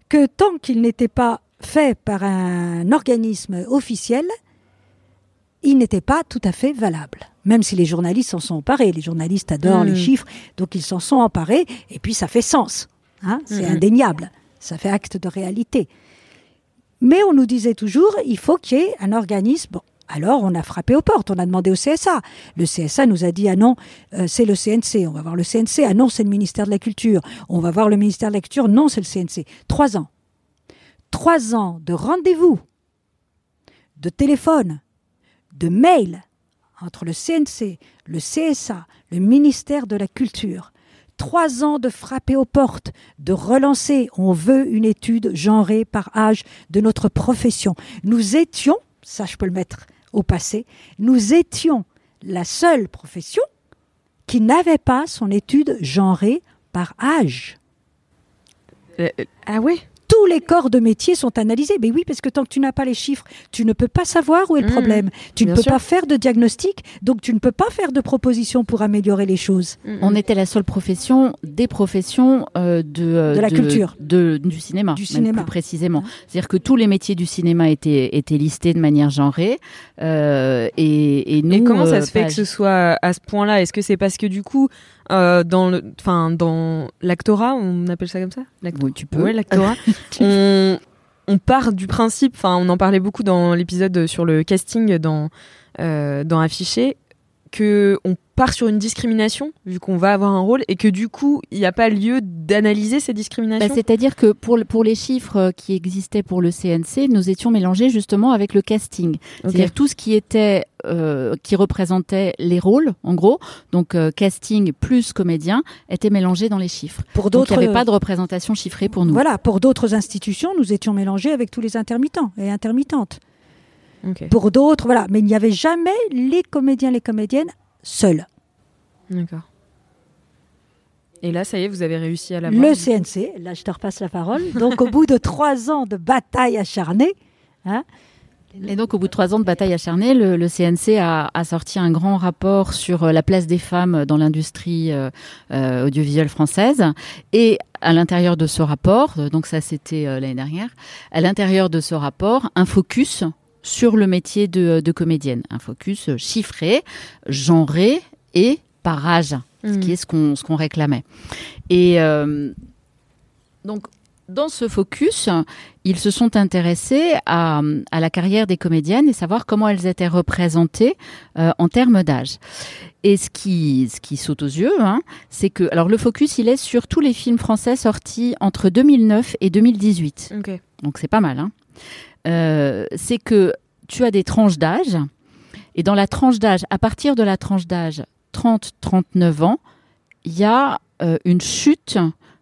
que tant qu'ils n'étaient pas faits par un organisme officiel, ils n'étaient pas tout à fait valables. Même si les journalistes s'en sont emparés. Les journalistes adorent les chiffres, donc ils s'en sont emparés, et puis ça fait sens. hein, c'est Mhm. indéniable. Ça fait acte de réalité. Mais on nous disait toujours, il faut qu'il y ait un organisme. Bon, alors on a frappé aux portes, on a demandé au CSA. Le CSA nous a dit, ah non, euh, c'est le CNC, on va voir le CNC. Ah non, c'est le ministère de la Culture. On va voir le ministère de la Culture. Non, c'est le CNC. Trois ans. Trois ans de rendez-vous, de téléphone, de mail entre le CNC, le CSA, le ministère de la Culture. Trois ans de frapper aux portes, de relancer. On veut une étude genrée par âge de notre profession. Nous étions, ça je peux le mettre au passé, nous étions la seule profession qui n'avait pas son étude genrée par âge. ah ouais tous les corps de métier sont analysés. Mais oui, parce que tant que tu n'as pas les chiffres, tu ne peux pas savoir où est le Mmh, problème. Tu ne peux sûr. pas faire de diagnostic, donc tu ne peux pas faire de propositions pour améliorer les choses. On était la seule profession des professions euh, de, euh, De la culture. de- du cinéma, Du même cinéma. plus précisément. C'est-à-dire que tous les métiers du cinéma étaient, étaient listés de manière genrée. euh, et, et nous, Et comment ça euh, se fait que ce soit à ce point-là? Est-ce que c'est parce que du coup, euh, dans le, enfin, dans l'actorat, on appelle ça comme ça? Oui, tu peux. Ouais, l'actorat. [LAUGHS] on, on part du principe, enfin, on en parlait beaucoup dans l'épisode sur le casting dans euh, dans Affiché, que on part sur une discrimination vu qu'on va avoir un rôle et que du coup, il n'y a pas lieu d'analyser ces discriminations? Bah, C'est-à-dire que pour, le- pour les chiffres euh, qui existaient pour le CNC, nous étions mélangés justement avec le casting. C'est-à-dire tout ce qui était, euh, qui représentait les rôles, en gros, donc euh, casting plus comédien, était mélangé dans les chiffres. Pour Donc il d'autres, n'y avait pas de représentation chiffrée pour nous. Voilà, pour d'autres institutions, nous étions mélangés avec tous les intermittents et intermittentes. Pour d'autres, voilà, mais il n'y avait jamais les comédiens, les comédiennes seuls. D'accord. Et là, ça y est, vous avez réussi à l'avoir. Le CNC, là je te repasse la parole. Donc au bout de trois ans de bataille acharnée, hein, Et donc, au bout de trois ans de bataille acharnée, le, le CNC a, a sorti un grand rapport sur euh, la place des femmes dans l'industrie euh, euh, audiovisuelle française. Et à l'intérieur de ce rapport, donc ça c'était euh, l'année dernière, à l'intérieur de ce rapport, un focus sur le métier de, de comédienne. Un focus euh, chiffré, genré et par âge, ce qui est ce qu'on qu'on réclamait. Et euh, donc, dans ce focus, ils se sont intéressés à, à la carrière des comédiennes et savoir comment elles étaient représentées euh, en termes d'âge. Et ce qui, ce qui saute aux yeux, hein, c'est que, alors le focus, il est sur tous les films français sortis entre 2009 et 2018. Ok. Donc c'est pas mal. Hein. Euh, c'est que tu as des tranches d'âge, et dans la tranche d'âge, à partir de la tranche d'âge 30-39 ans, il y a euh, une chute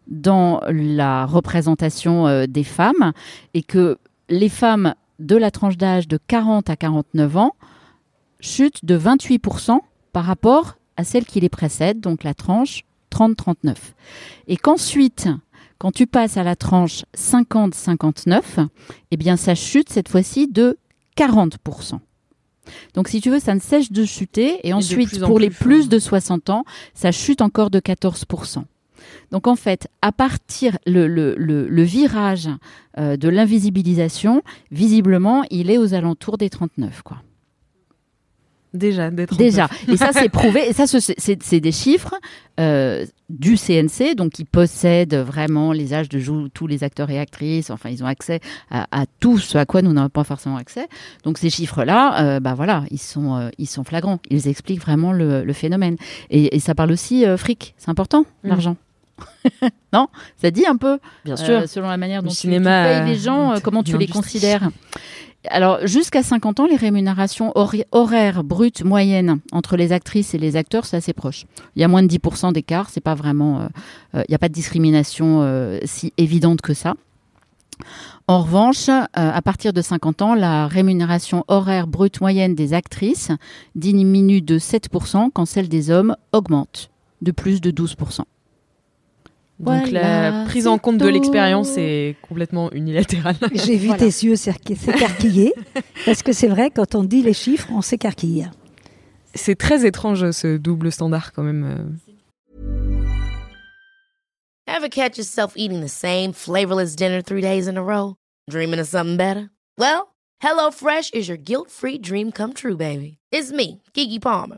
dans la représentation euh, des femmes, et que les femmes de la tranche d'âge de 40 à 49 ans chutent de 28% par rapport à celle qui les précède, donc la tranche 30-39. Et qu'ensuite, quand tu passes à la tranche 50-59, eh bien ça chute cette fois-ci de 40%. Donc si tu veux, ça ne cesse de chuter et ensuite en pour les plus plus fort. de 60 ans, ça chute encore de 14%. Donc en fait, à partir le, le, le, le virage euh, de l'invisibilisation, visiblement, il est aux alentours des 39 quoi. Déjà, d'être Déjà. Et ça, c'est [LAUGHS] prouvé. Et ça, ce- c'est c'est des chiffres euh, du CNC, donc ils possèdent vraiment les âges de tous les acteurs et actrices. Enfin, ils ont accès à, à tout ce à quoi nous n'avons pas forcément accès. Donc ces chiffres-là, euh, bah voilà, ils sont, euh, ils sont flagrants. Ils expliquent vraiment le, le phénomène. Et, et ça parle aussi euh, fric. C'est important, Mm. l'argent. [LAUGHS] non? Ça dit un peu, Bien euh, sûr. selon la manière Le dont tu- cinéma, tu, payes les gens, comment tu les considères. Alors, jusqu'à 50 ans, les rémunérations horaires brutes moyennes entre les actrices et les acteurs, c'est assez proche. Il y a moins de 10% d'écart, c'est pas vraiment, euh, euh, il n'y a pas de discrimination euh, si évidente que ça. En revanche, à partir de 50 ans, la rémunération horaire brute moyenne des actrices diminue de 7% quand celle des hommes augmente de plus de 12%. Donc Voilà, la prise en compte de l'expérience est complètement unilatérale. [LAUGHS] j'ai vu Voilà. tes yeux s'écar- s'écarquiller, [LAUGHS] parce que c'est vrai, quand on dit les chiffres, on s'écarquille. C'est très étrange ce double standard quand même. euh. Ever catch yourself eating the same flavorless dinner three days in a row? Dreaming of something better? Well, HelloFresh is your guilt-free dream come true, baby. It's me, Kiki Palmer.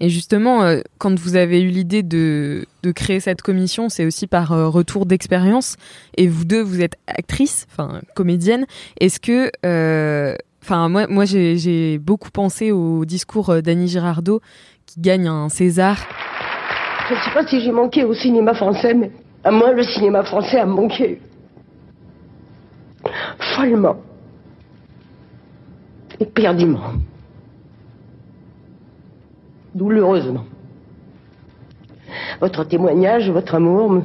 Et justement, euh, quand vous avez eu l'idée de, de, créer cette commission, c'est aussi par euh, retour d'expérience. Et vous deux, vous êtes actrice, enfin comédienne. Est-ce que, euh, enfin moi, moi j'ai beaucoup pensé au discours d'Annie Girardot qui gagne un César. Je ne sais pas si j'ai manqué au cinéma français, mais à moi le cinéma français a manqué follement, éperdument, douloureusement. Votre témoignage, votre amour me,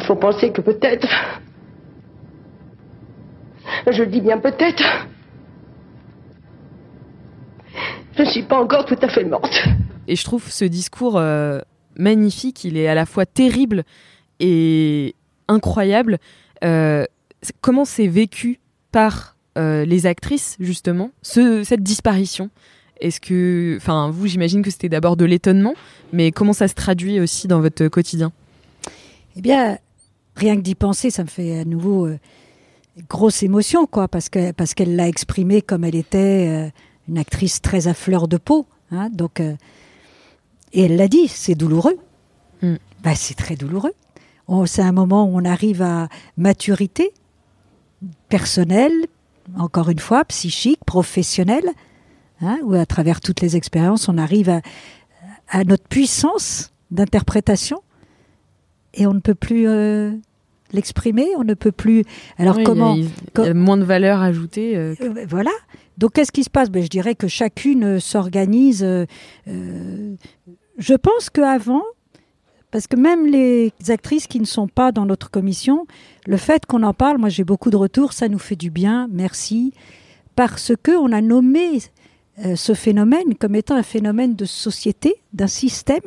font penser que peut-être, je le dis bien peut-être, je ne suis pas encore tout à fait morte. Et je trouve ce discours euh, magnifique, il est à la fois terrible et incroyable. Euh, comment c'est vécu par euh, les actrices, justement, ce, cette disparition? Est-ce que, enfin, vous, j'imagine que c'était d'abord de l'étonnement, mais comment ça se traduit aussi dans votre quotidien? Eh bien, rien que d'y penser, ça me fait à nouveau euh, grosse émotion, quoi, parce que parce qu'elle l'a exprimé comme elle était euh, une actrice très à fleur de peau, hein, donc euh, et elle l'a dit, c'est douloureux. Mm. C'est très douloureux. C'est un moment où on arrive à maturité personnelle, encore une fois, psychique, professionnelle, hein, où à travers toutes les expériences, on arrive à, à notre puissance d'interprétation et on ne peut plus euh, l'exprimer, on ne peut plus. Alors Oui, comment Il y a, il y a moins de valeur ajoutée. euh, euh, Voilà. Donc, qu'est-ce qui se passe? Ben, Je dirais que chacune s'organise. euh, je pense qu'avant, parce que même les actrices qui ne sont pas dans notre commission, le fait qu'on en parle, moi j'ai beaucoup de retours, ça nous fait du bien, merci, parce que on a nommé euh, ce phénomène comme étant un phénomène de société, d'un système,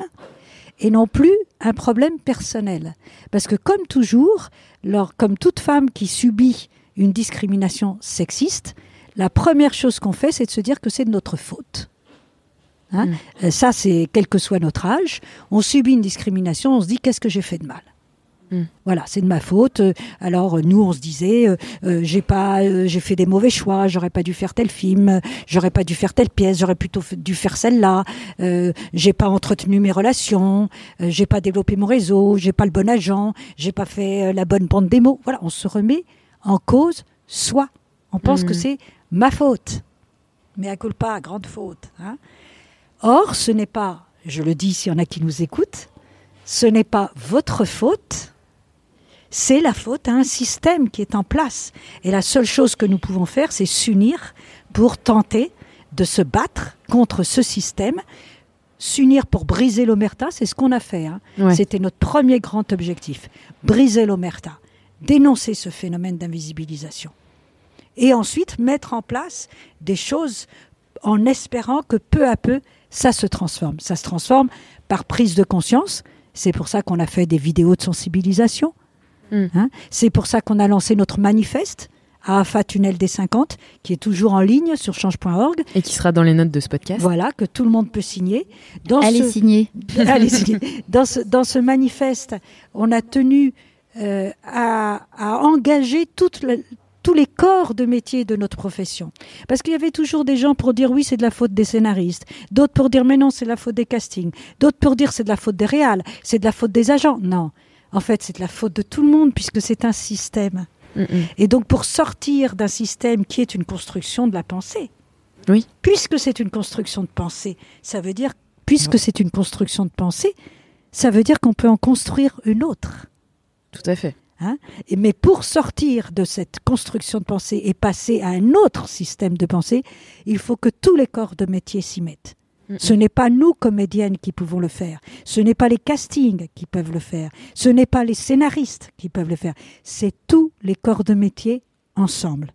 et non plus un problème personnel. Parce que comme toujours, lors- comme toute femme qui subit une discrimination sexiste, la première chose qu'on fait, c'est de se dire que c'est de notre faute. Hein? Euh, Ça, c'est quel que soit notre âge. On subit une discrimination, on se dit qu'est-ce que j'ai fait de mal? Mm. Voilà, c'est de ma faute. Euh, Alors euh, nous, on se disait, euh, euh, j'ai pas, euh, j'ai fait des mauvais choix. J'aurais pas dû faire tel film. J'aurais pas dû faire telle pièce. J'aurais plutôt dû faire celle-là. J'ai pas entretenu mes relations. j'ai pas développé mon réseau. J'ai pas le bon agent. J'ai pas fait la bonne bande démo. Voilà, on se remet en cause soi. On pense que c'est ma faute. Mais à culpa, grande faute. hein. Or, ce n'est pas, je le dis s'il y en a qui nous écoutent, ce n'est pas votre faute, c'est la faute à un système qui est en place. Et la seule chose que nous pouvons faire, c'est s'unir pour tenter de se battre contre ce système, s'unir pour briser l'omerta, c'est ce qu'on a fait. hein. Ouais. C'était notre premier grand objectif, briser l'omerta, dénoncer ce phénomène d'invisibilisation. Et ensuite mettre en place des choses en espérant que peu à peu, ça se transforme. Ça se transforme par prise de conscience. C'est pour ça qu'on a fait des vidéos de sensibilisation. Mm. Hein. C'est pour ça qu'on a lancé notre manifeste à AFA Tunnel des 50, qui est toujours en ligne sur change.org. Et qui sera dans les notes de ce podcast. Voilà, que tout le monde peut signer. Dans Allez ce- signer. [LAUGHS] Allez signer. Dans ce, dans ce manifeste, on a tenu euh, à, à engager toute la- tous les corps de métier de notre profession. Parce qu'il y avait toujours des gens pour dire oui, c'est de la faute des scénaristes, d'autres pour dire mais non, c'est de la faute des castings, d'autres pour dire c'est de la faute des réals, c'est de la faute des agents. Non, en fait, c'est de la faute de tout le monde puisque c'est un système. Et donc pour sortir d'un système qui est une construction de la pensée, Oui. puisque c'est une construction de pensée, ça veut dire, puisque c'est une construction de pensée, ça veut dire qu'on peut en construire une autre. Tout à fait. Hein? Et- Mais pour sortir de cette construction de pensée et passer à un autre système de pensée, il faut que tous les corps de métier s'y mettent. Ce n'est pas nous, comédiennes, qui pouvons le faire. Ce n'est pas les castings qui peuvent le faire. Ce n'est pas les scénaristes qui peuvent le faire. C'est tous les corps de métier ensemble.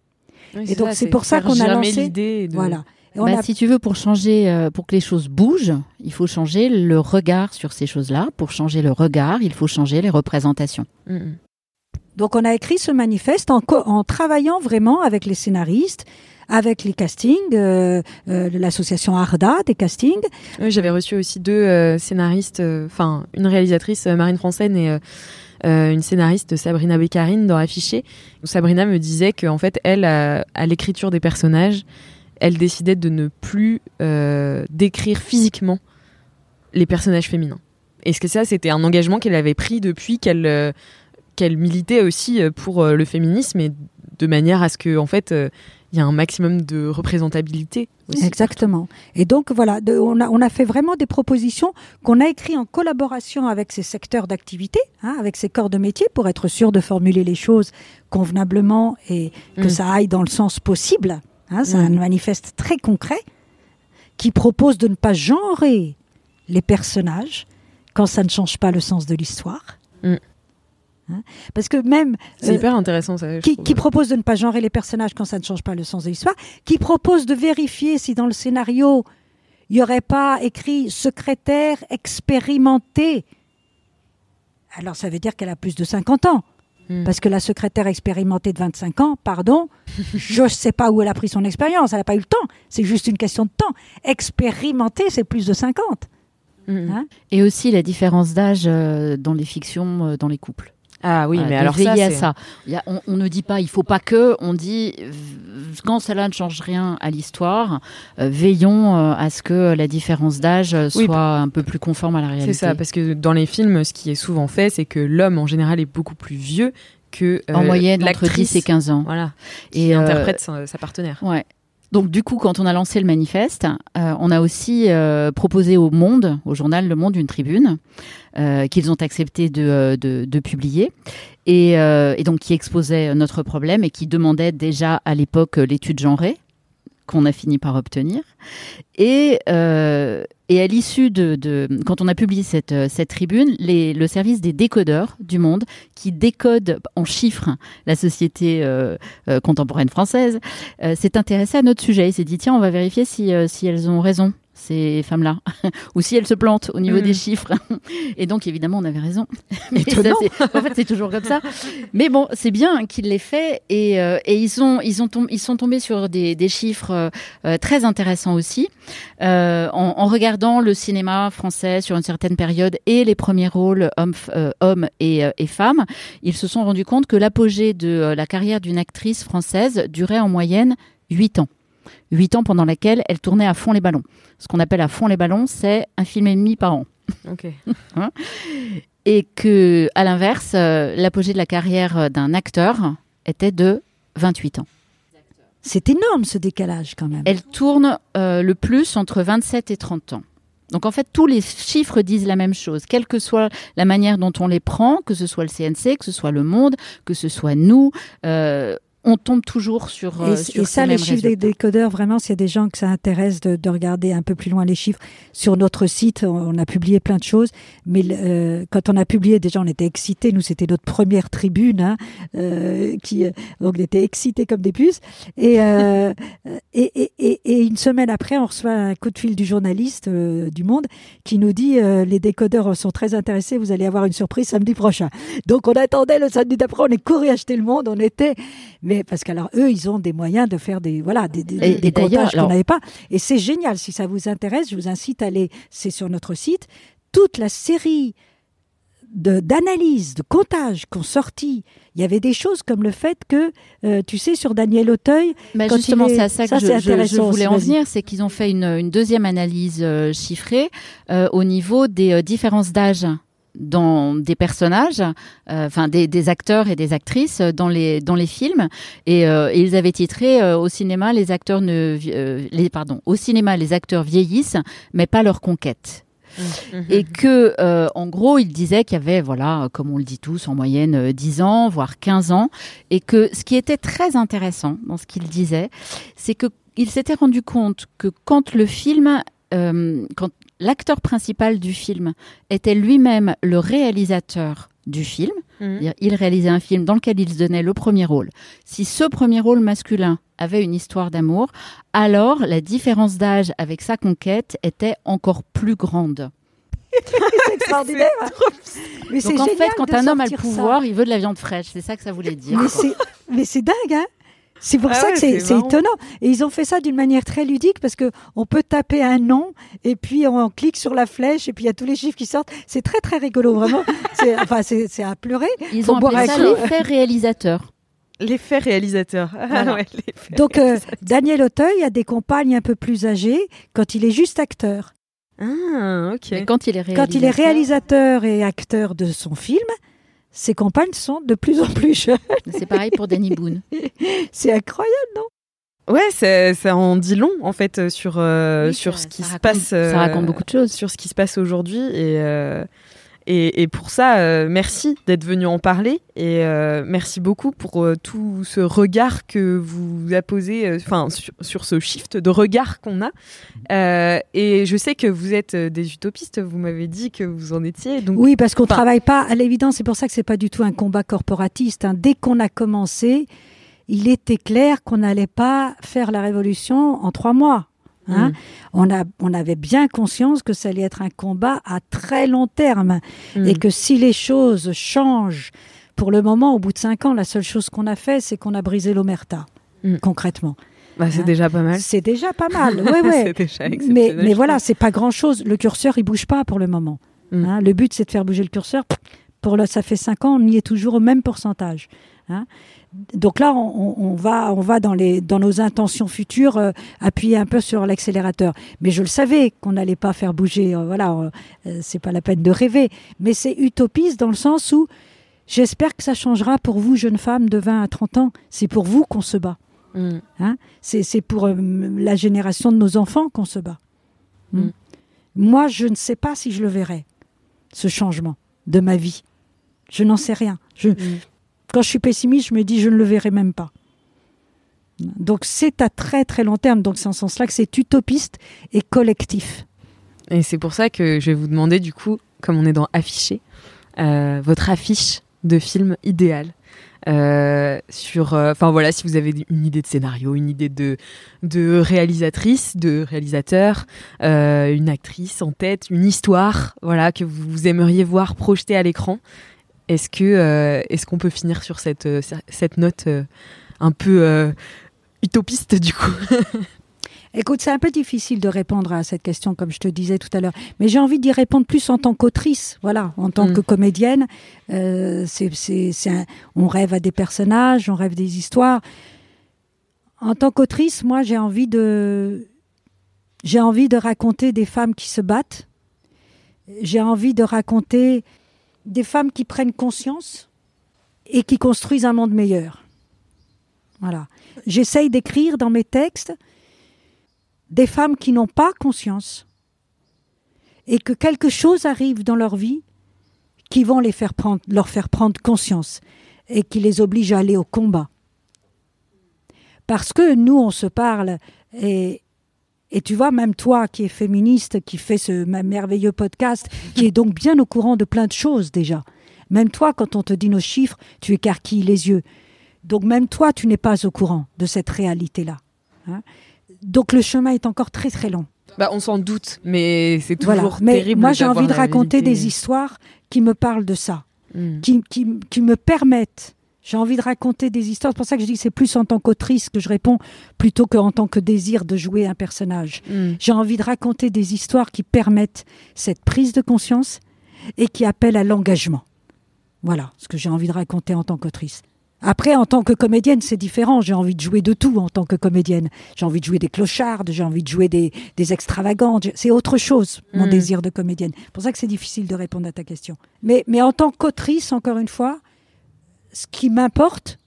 Oui, et donc c'est pour ça qu'on a lancé. l'idée de- Voilà. Et on Bah, a- Si tu veux, pour changer, euh, pour que les choses bougent, il faut changer le regard sur ces choses-là. Pour changer le regard, il faut changer les représentations. Donc on a écrit ce manifeste en travaillant vraiment avec les scénaristes, avec les castings, euh, euh, l'association Arda des castings. J'avais reçu aussi deux euh, scénaristes, enfin une réalisatrice Marine Francaine et une scénariste Sabrina Beccarine dans Affiché. Sabrina me disait qu'en fait, elle, à, l'écriture des personnages, elle décidait de ne plus décrire physiquement les personnages féminins. Et ce que ça, c'était un engagement qu'elle avait pris depuis qu'elle qu'elle militait aussi pour le féminisme et de manière à ce que, en fait, il y a un maximum de représentabilité. Aussi. Exactement. Et donc voilà, de- on, a, on a fait vraiment des propositions qu'on a écrites en collaboration avec ces secteurs d'activité, hein, avec ces corps de métier, pour être sûr de formuler les choses convenablement et que Mm. ça aille dans le sens possible. hein. C'est Mm. un manifeste très concret qui propose de ne pas genrer les personnages quand ça ne change pas le sens de l'histoire. Mm. Hein. Parce que même C'est euh, hyper intéressant, ça. qui, trouve. qui propose de ne pas genrer les personnages quand ça ne change pas le sens de l'histoire, qui propose de vérifier si dans le scénario, il n'y aurait pas écrit secrétaire expérimenté. Alors ça veut dire qu'elle a plus de 50 ans. Hmm. Parce que la secrétaire expérimentée de 25 ans, pardon, [LAUGHS] je ne sais pas où elle a pris son expérience, elle n'a pas eu le temps. C'est juste une question de temps. Expérimentée, c'est plus de 50. Mm. Hein? Et aussi la différence d'âge euh, dans les fictions, euh, dans les couples. Ah oui, Voilà, mais alors ça. Il y a- on, on ne dit pas, il faut pas que, on dit, euh, quand cela ne change rien à l'histoire, euh, veillons euh, à ce que la différence d'âge euh, soit Oui, un peu plus conforme à la réalité. C'est ça, parce que dans les films, ce qui est souvent fait, c'est que l'homme en général est beaucoup plus vieux que euh, en moyenne entre l'actrice, 10 et 15 ans. Voilà, Et qui euh, interprète sa, sa partenaire. Ouais. Donc du coup, quand on a lancé le manifeste, euh, on a aussi euh, proposé au Monde, au journal Le Monde, une tribune euh, qu'ils ont accepté de, publier et, et donc qui exposait notre problème et qui demandait déjà à l'époque l'étude genrée qu'on a fini par obtenir. Et, euh, à l'issue de, Quand on a publié cette, euh, tribune, le service des décodeurs du monde, qui décode en chiffres la société euh, contemporaine française, s'est intéressé à notre sujet. Il s'est dit, tiens, on va vérifier si elles ont raison, ces femmes-là, [LAUGHS] ou si elles se plantent au niveau Mhm. des chiffres. [LAUGHS] Et donc, évidemment, on avait raison. [LAUGHS] Mais ça, en fait, c'est toujours comme ça. Mais bon, c'est bien qu'il l'ait fait. Et, euh, et ils, ont, ils, ont tom- ils sont tombés sur des, des chiffres euh, euh, très intéressants aussi. Euh, en, en regardant le cinéma français sur une certaine période et les premiers rôles hommes, hommes et, et femmes, ils se sont rendus compte que l'apogée de la carrière d'une actrice française durait en moyenne 8 ans. 8 ans pendant laquelle elle tournait à fond les ballons. Ce qu'on appelle à fond les ballons, c'est un film et demi par an. Ok. [LAUGHS] Hein et que, à l'inverse, euh, l'apogée de la carrière euh, d'un acteur était de 28 ans. C'est énorme ce décalage quand même. Elle tourne euh, le plus entre 27 et 30 ans. Donc en fait, tous les chiffres disent la même chose, quelle que soit la manière dont on les prend, que ce soit le CNC, que ce soit le Monde, que ce soit nous, euh, on tombe toujours sur, euh, Et, sur et ça, les chiffres des décodeurs, vraiment, s'il y a des gens que ça intéresse de, de regarder un peu plus loin les chiffres, sur notre site, on, a publié plein de choses. Mais euh, quand on a publié, déjà, on était excités. Nous, c'était notre première tribune, hein, euh, qui, euh, donc, on était excités comme des puces. Et, euh, [LAUGHS] et, et, et, et une semaine après, on reçoit un coup de fil du journaliste euh, du Monde qui nous dit euh, les décodeurs sont très intéressés. Vous allez avoir une surprise samedi prochain. Donc, on attendait le samedi d'après. On est couru acheter le Monde. On était, mais parce qu'alors eux, ils ont des moyens de faire des voilà des, des, Et- des et d'ailleurs, comptages qu'on n'avait pas. Et c'est génial. Si ça vous intéresse, je vous incite à aller. C'est sur notre site toute la série de d'analyses, de comptages qu'ont sorti. Il y avait des choses comme le fait que, euh, tu sais, sur Daniel Auteuil, Bah, quand justement, c'est à ça que ça, je, je- voulais en venir, c'est qu'ils ont fait une, une deuxième analyse euh, chiffrée euh, au niveau des différences d'âge dans des personnages, euh, enfin des, des acteurs et des actrices dans les dans les films, et, euh, et ils avaient titré euh, au cinéma les acteurs ne les pardon au cinéma les acteurs vieillissent mais pas leur conquête. Et que euh, en gros il disait qu'il y avait voilà comme on le dit tous en moyenne euh, 10 ans voire 15 ans. Et que ce qui était très intéressant dans ce qu'il disait c'est que il s'était rendu compte que quand le film euh, quand l'acteur principal du film était lui-même le réalisateur du film. Mhm. Il réalisait un film dans lequel il se donnait le premier rôle. Si ce premier rôle masculin avait une histoire d'amour, alors la différence d'âge avec sa conquête était encore plus grande. c'est extraordinaire. [LAUGHS] Mais c'est Donc en fait, quand un homme a le ça. pouvoir, il veut de la viande fraîche. C'est ça que ça voulait dire. Mais c'est, mais c'est dingue, hein c'est pour Ah ça ouais, que c'est, c'est c'est marrant. étonnant. Et ils ont fait ça d'une manière très ludique parce que on peut taper un nom et puis on clique sur la flèche et puis il y a tous les chiffres qui sortent. C'est très très rigolo, vraiment. [LAUGHS] c'est, enfin, c'est, c'est à pleurer. Ils Faut ont boire appelé ça l'effet réalisateur. L'effet réalisateur. Ah Voilà. ouais, l'effet Donc euh. Daniel Auteuil a des compagnes un peu plus âgées quand il est juste acteur. Ah, ok. Mais quand il est réalisateur, Quand il est réalisateur et acteur de son film, ses compagnes sont de plus en plus jeunes. c'est pareil pour Danny Boone. [LAUGHS] C'est incroyable, non? Ouais, ça, ça en dit long en fait euh, sur euh, Oui, sur ça- ce qui ça se raconte- passe. ça euh, raconte beaucoup de choses. sur ce qui se passe aujourd'hui et euh, et, et pour ça, euh, merci d'être venu en parler et euh, merci beaucoup pour euh, tout ce regard que vous apposez, enfin sur, sur ce shift de regard qu'on a. Et je sais que vous êtes des utopistes. Vous m'avez dit que vous en étiez. Donc Oui, parce qu'on Enfin, travaille pas à l'évidence. C'est pour ça que c'est pas du tout un combat corporatiste. hein. Dès qu'on a commencé, il était clair qu'on n'allait pas faire la révolution en trois mois. Hein. Mm. On, a, on avait bien conscience que ça allait être un combat à très long terme Mm. et que si les choses changent, pour le moment, au bout de cinq ans, la seule chose qu'on a fait, c'est qu'on a brisé l'omerta, Mm. concrètement. bah, c'est hein. déjà pas mal. C'est déjà pas [LAUGHS] mal. Ouais, ouais. déjà mais, mais voilà, c'est pas grand chose. Le curseur, il bouge pas pour le moment. Mm. Hein, le but, c'est de faire bouger le curseur. Pour le, ça fait cinq ans, on y est toujours au même pourcentage. hein. Donc là, on, va, on va dans, les, dans nos intentions futures euh, appuyer un peu sur l'accélérateur. Mais je le savais qu'on n'allait pas faire bouger. euh, voilà, euh, c'est pas la peine de rêver. Mais c'est utopiste dans le sens où j'espère que ça changera pour vous, jeunes femmes de 20 à 30 ans. C'est pour vous qu'on se bat. Mm. Hein? C'est c'est pour la génération de nos enfants qu'on se bat. Mm. Mm. Moi, je ne sais pas si je le verrai, ce changement de ma vie. Je n'en sais rien. Je, Quand je suis pessimiste, je me dis je ne le verrai même pas. Donc c'est à très très long terme. Donc c'est en ce sens-là que c'est utopiste et collectif. Et c'est pour ça que je vais vous demander, du coup, comme on est dans affiché, euh, votre affiche de film idéal. Euh, sur, euh, enfin voilà, si vous avez une idée de scénario, une idée de, de réalisatrice, de réalisateur, une actrice en tête, une histoire, voilà, que vous aimeriez voir projetée à l'écran, est-ce que, euh, est-ce qu'on peut finir sur cette, euh, cette note euh, un peu euh, utopiste du coup [LAUGHS] Écoute, c'est un peu difficile de répondre à cette question, comme je te disais tout à l'heure. Mais j'ai envie d'y répondre plus en tant qu'autrice, voilà, en tant Mm. que comédienne. C'est, c'est, on rêve à des personnages, on rêve des histoires. En tant qu'autrice, moi, j'ai envie de, j'ai envie de raconter des femmes qui se battent. J'ai envie de raconter des femmes qui prennent conscience et qui construisent un monde meilleur. Voilà. J'essaye d'écrire dans mes textes des femmes qui n'ont pas conscience et que quelque chose arrive dans leur vie qui vont leur faire prendre conscience et qui les oblige à aller au combat. Parce que nous, on se parle et, et tu vois, même toi qui es féministe, qui fait ce merveilleux podcast, qui est donc bien au courant de plein de choses déjà. Même toi, quand on te dit nos chiffres, tu écarquilles les yeux. Donc même toi, tu n'es pas au courant de cette réalité-là. hein. Donc le chemin est encore très très long. Bah, on s'en doute, mais c'est toujours Voilà. Mais terrible. moi, j'ai envie de raconter vérité. des histoires qui me parlent de ça, Mm. qui, qui, qui me permettent. J'ai envie de raconter des histoires. C'est pour ça que je dis que c'est plus en tant qu'autrice que je réponds plutôt qu'en tant que désir de jouer un personnage. Mm. J'ai envie de raconter des histoires qui permettent cette prise de conscience et qui appellent à l'engagement. Voilà ce que j'ai envie de raconter en tant qu'autrice. Après, en tant que comédienne, c'est différent. J'ai envie de jouer de tout en tant que comédienne. J'ai envie de jouer des clochardes, j'ai envie de jouer des, des extravagantes. C'est autre chose, mon Mm. désir de comédienne. C'est pour ça que c'est difficile de répondre à ta question. Mais, mais en tant qu'autrice, encore une fois, ce qui m'importe,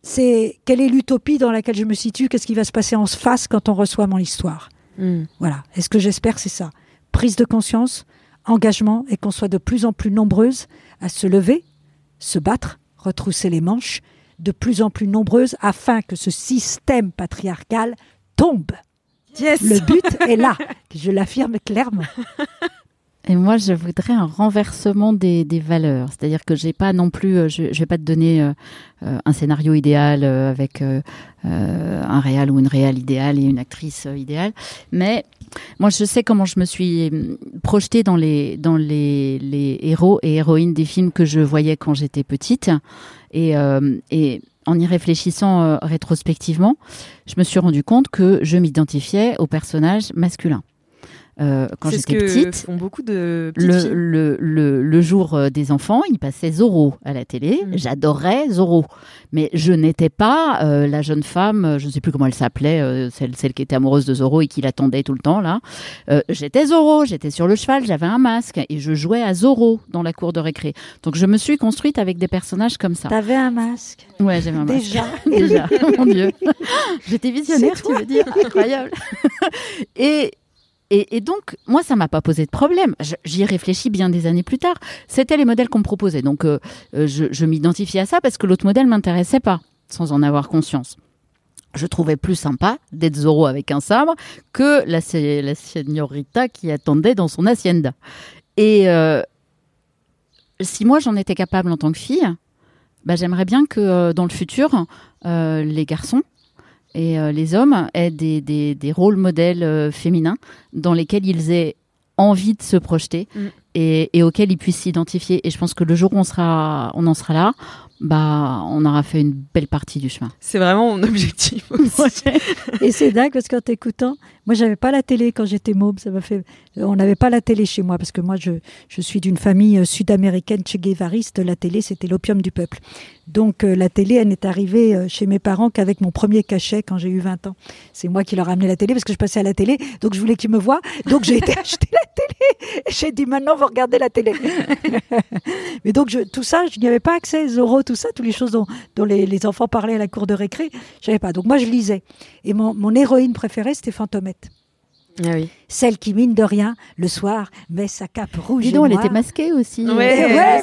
c'est quelle est l'utopie dans laquelle je me situe, qu'est-ce qui va se passer en face quand on reçoit mon histoire. Mm. Voilà. Et ce que j'espère, c'est ça. Prise de conscience, engagement, et qu'on soit de plus en plus nombreuses à se lever, se battre, retrousser les manches, de plus en plus nombreuses afin que ce système patriarcal tombe. Yes Le but est là, je l'affirme clairement. [LAUGHS] Et moi, je voudrais un renversement des, valeurs. C'est-à-dire que j'ai pas non plus, euh, je, je vais pas te donner euh, euh, un scénario idéal avec un réal ou une réale idéale et une actrice idéale. Mais moi, je sais comment je me suis projetée dans les dans les, héros et héroïnes des films que je voyais quand j'étais petite. Et, en y réfléchissant rétrospectivement, je me suis rendu compte que je m'identifiais aux personnages masculins. Euh, quand C'est ce j'étais que petite, font beaucoup de le, le, le, le jour euh, des enfants, il passait Zorro à la télé. Mm. J'adorais Zorro. Mais je n'étais pas euh, la jeune femme, je ne sais plus comment elle s'appelait, euh, celle, celle qui était amoureuse de Zorro et qui l'attendait tout le temps, là. Euh, j'étais Zorro, j'étais sur le cheval, j'avais un masque et je jouais à Zorro dans la cour de récré. Donc je me suis construite avec des personnages comme ça. T'avais un masque Ouais, j'avais un masque. Déjà. [LAUGHS] Déjà, mon Dieu. [LAUGHS] J'étais visionnaire, C'est tu veux dire Incroyable. [LAUGHS] et, et, donc, moi, ça m'a pas posé de problème. J'y ai réfléchi bien des années plus tard. C'était les modèles qu'on me proposait. Donc, euh, euh, je, m'identifiais à ça parce que l'autre modèle m'intéressait pas, sans en avoir conscience. Je trouvais plus sympa d'être Zorro avec un sabre que la, la señorita qui attendait dans son hacienda. Et euh, si moi j'en étais capable en tant que fille, bah, j'aimerais bien que dans le futur, les garçons et euh, les hommes aient des, des, des rôles modèles euh, féminins dans lesquels ils aient envie de se projeter Mm. et, et auxquels ils puissent s'identifier. Et je pense que le jour où on, sera, on en sera là, bah, on aura fait une belle partie du chemin. C'est vraiment mon objectif [LAUGHS] aussi. Et c'est dingue parce qu'en t'écoutant, moi j'avais pas la télé quand j'étais môme, ça m'a fait. On n'avait pas la télé chez moi parce que moi je, je suis d'une famille euh, sud-américaine che guevariste. La télé c'était l'opium du peuple. Donc euh, la télé elle n'est arrivée euh, chez mes parents qu'avec mon premier cachet quand j'ai eu 20 ans. C'est moi qui leur ai amené la télé parce que je passais à la télé, donc je voulais qu'ils me voient. Donc j'ai été [LAUGHS] acheter la télé. Et J'ai dit maintenant vous regardez la télé. [LAUGHS] Mais donc je, tout ça, je n'y avais pas accès. Zorro, tout ça, toutes les choses dont, dont les, les enfants parlaient à la cour de récré, j'avais pas. Donc moi je lisais. Et mon, mon héroïne préférée c'était Fantomette. Ah oui. Celle qui, mine de rien, le soir, met sa cape rouge Dis et donc, elle noire. était masquée aussi. Et ouais. [LAUGHS]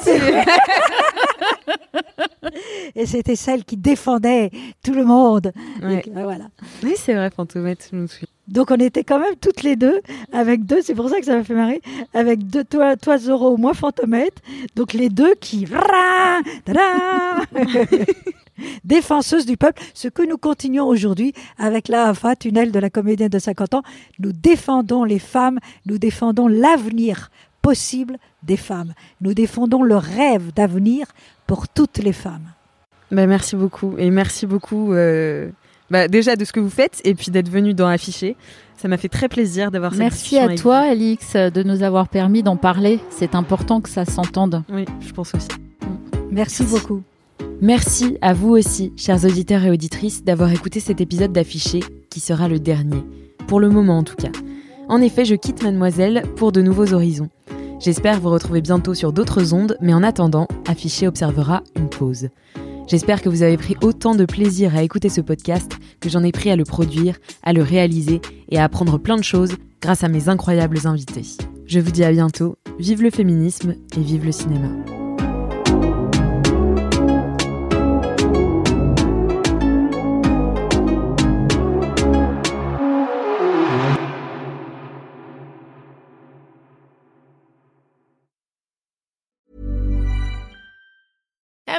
Et c'était celle qui défendait tout le monde. Ouais. Donc, voilà. Oui, c'est vrai, Fantomette, je me souviens. Donc on était quand même toutes les deux avec deux, c'est pour ça que ça m'a fait marrer, avec deux, toi, toi Zorro, moi Fantomette, donc les deux qui [LAUGHS] défenseuses du peuple, ce que nous continuons aujourd'hui avec la AFA, tunnel de la comédienne de 50 ans, nous défendons les femmes, nous défendons l'avenir possible des femmes, nous défendons le rêve d'avenir pour toutes les femmes. Bah, merci beaucoup. Et merci beaucoup euh, bah, déjà de ce que vous faites et puis d'être venu dans Affiché. Ça m'a fait très plaisir d'avoir cette Merci à toi, Alix, de nous avoir permis d'en parler. C'est important que ça s'entende. Oui, je pense aussi. Merci beaucoup. Merci à vous aussi, chers auditeurs et auditrices, d'avoir écouté cet épisode d'Affiché, qui sera le dernier. Pour le moment en tout cas. En effet, je quitte Mademoiselle pour de nouveaux horizons. J'espère vous retrouver bientôt sur d'autres ondes, mais en attendant, Affiché observera une pause. J'espère que vous avez pris autant de plaisir à écouter ce podcast que j'en ai pris à le produire, à le réaliser et à apprendre plein de choses grâce à mes incroyables invités. Je vous dis à bientôt, vive le féminisme et vive le cinéma.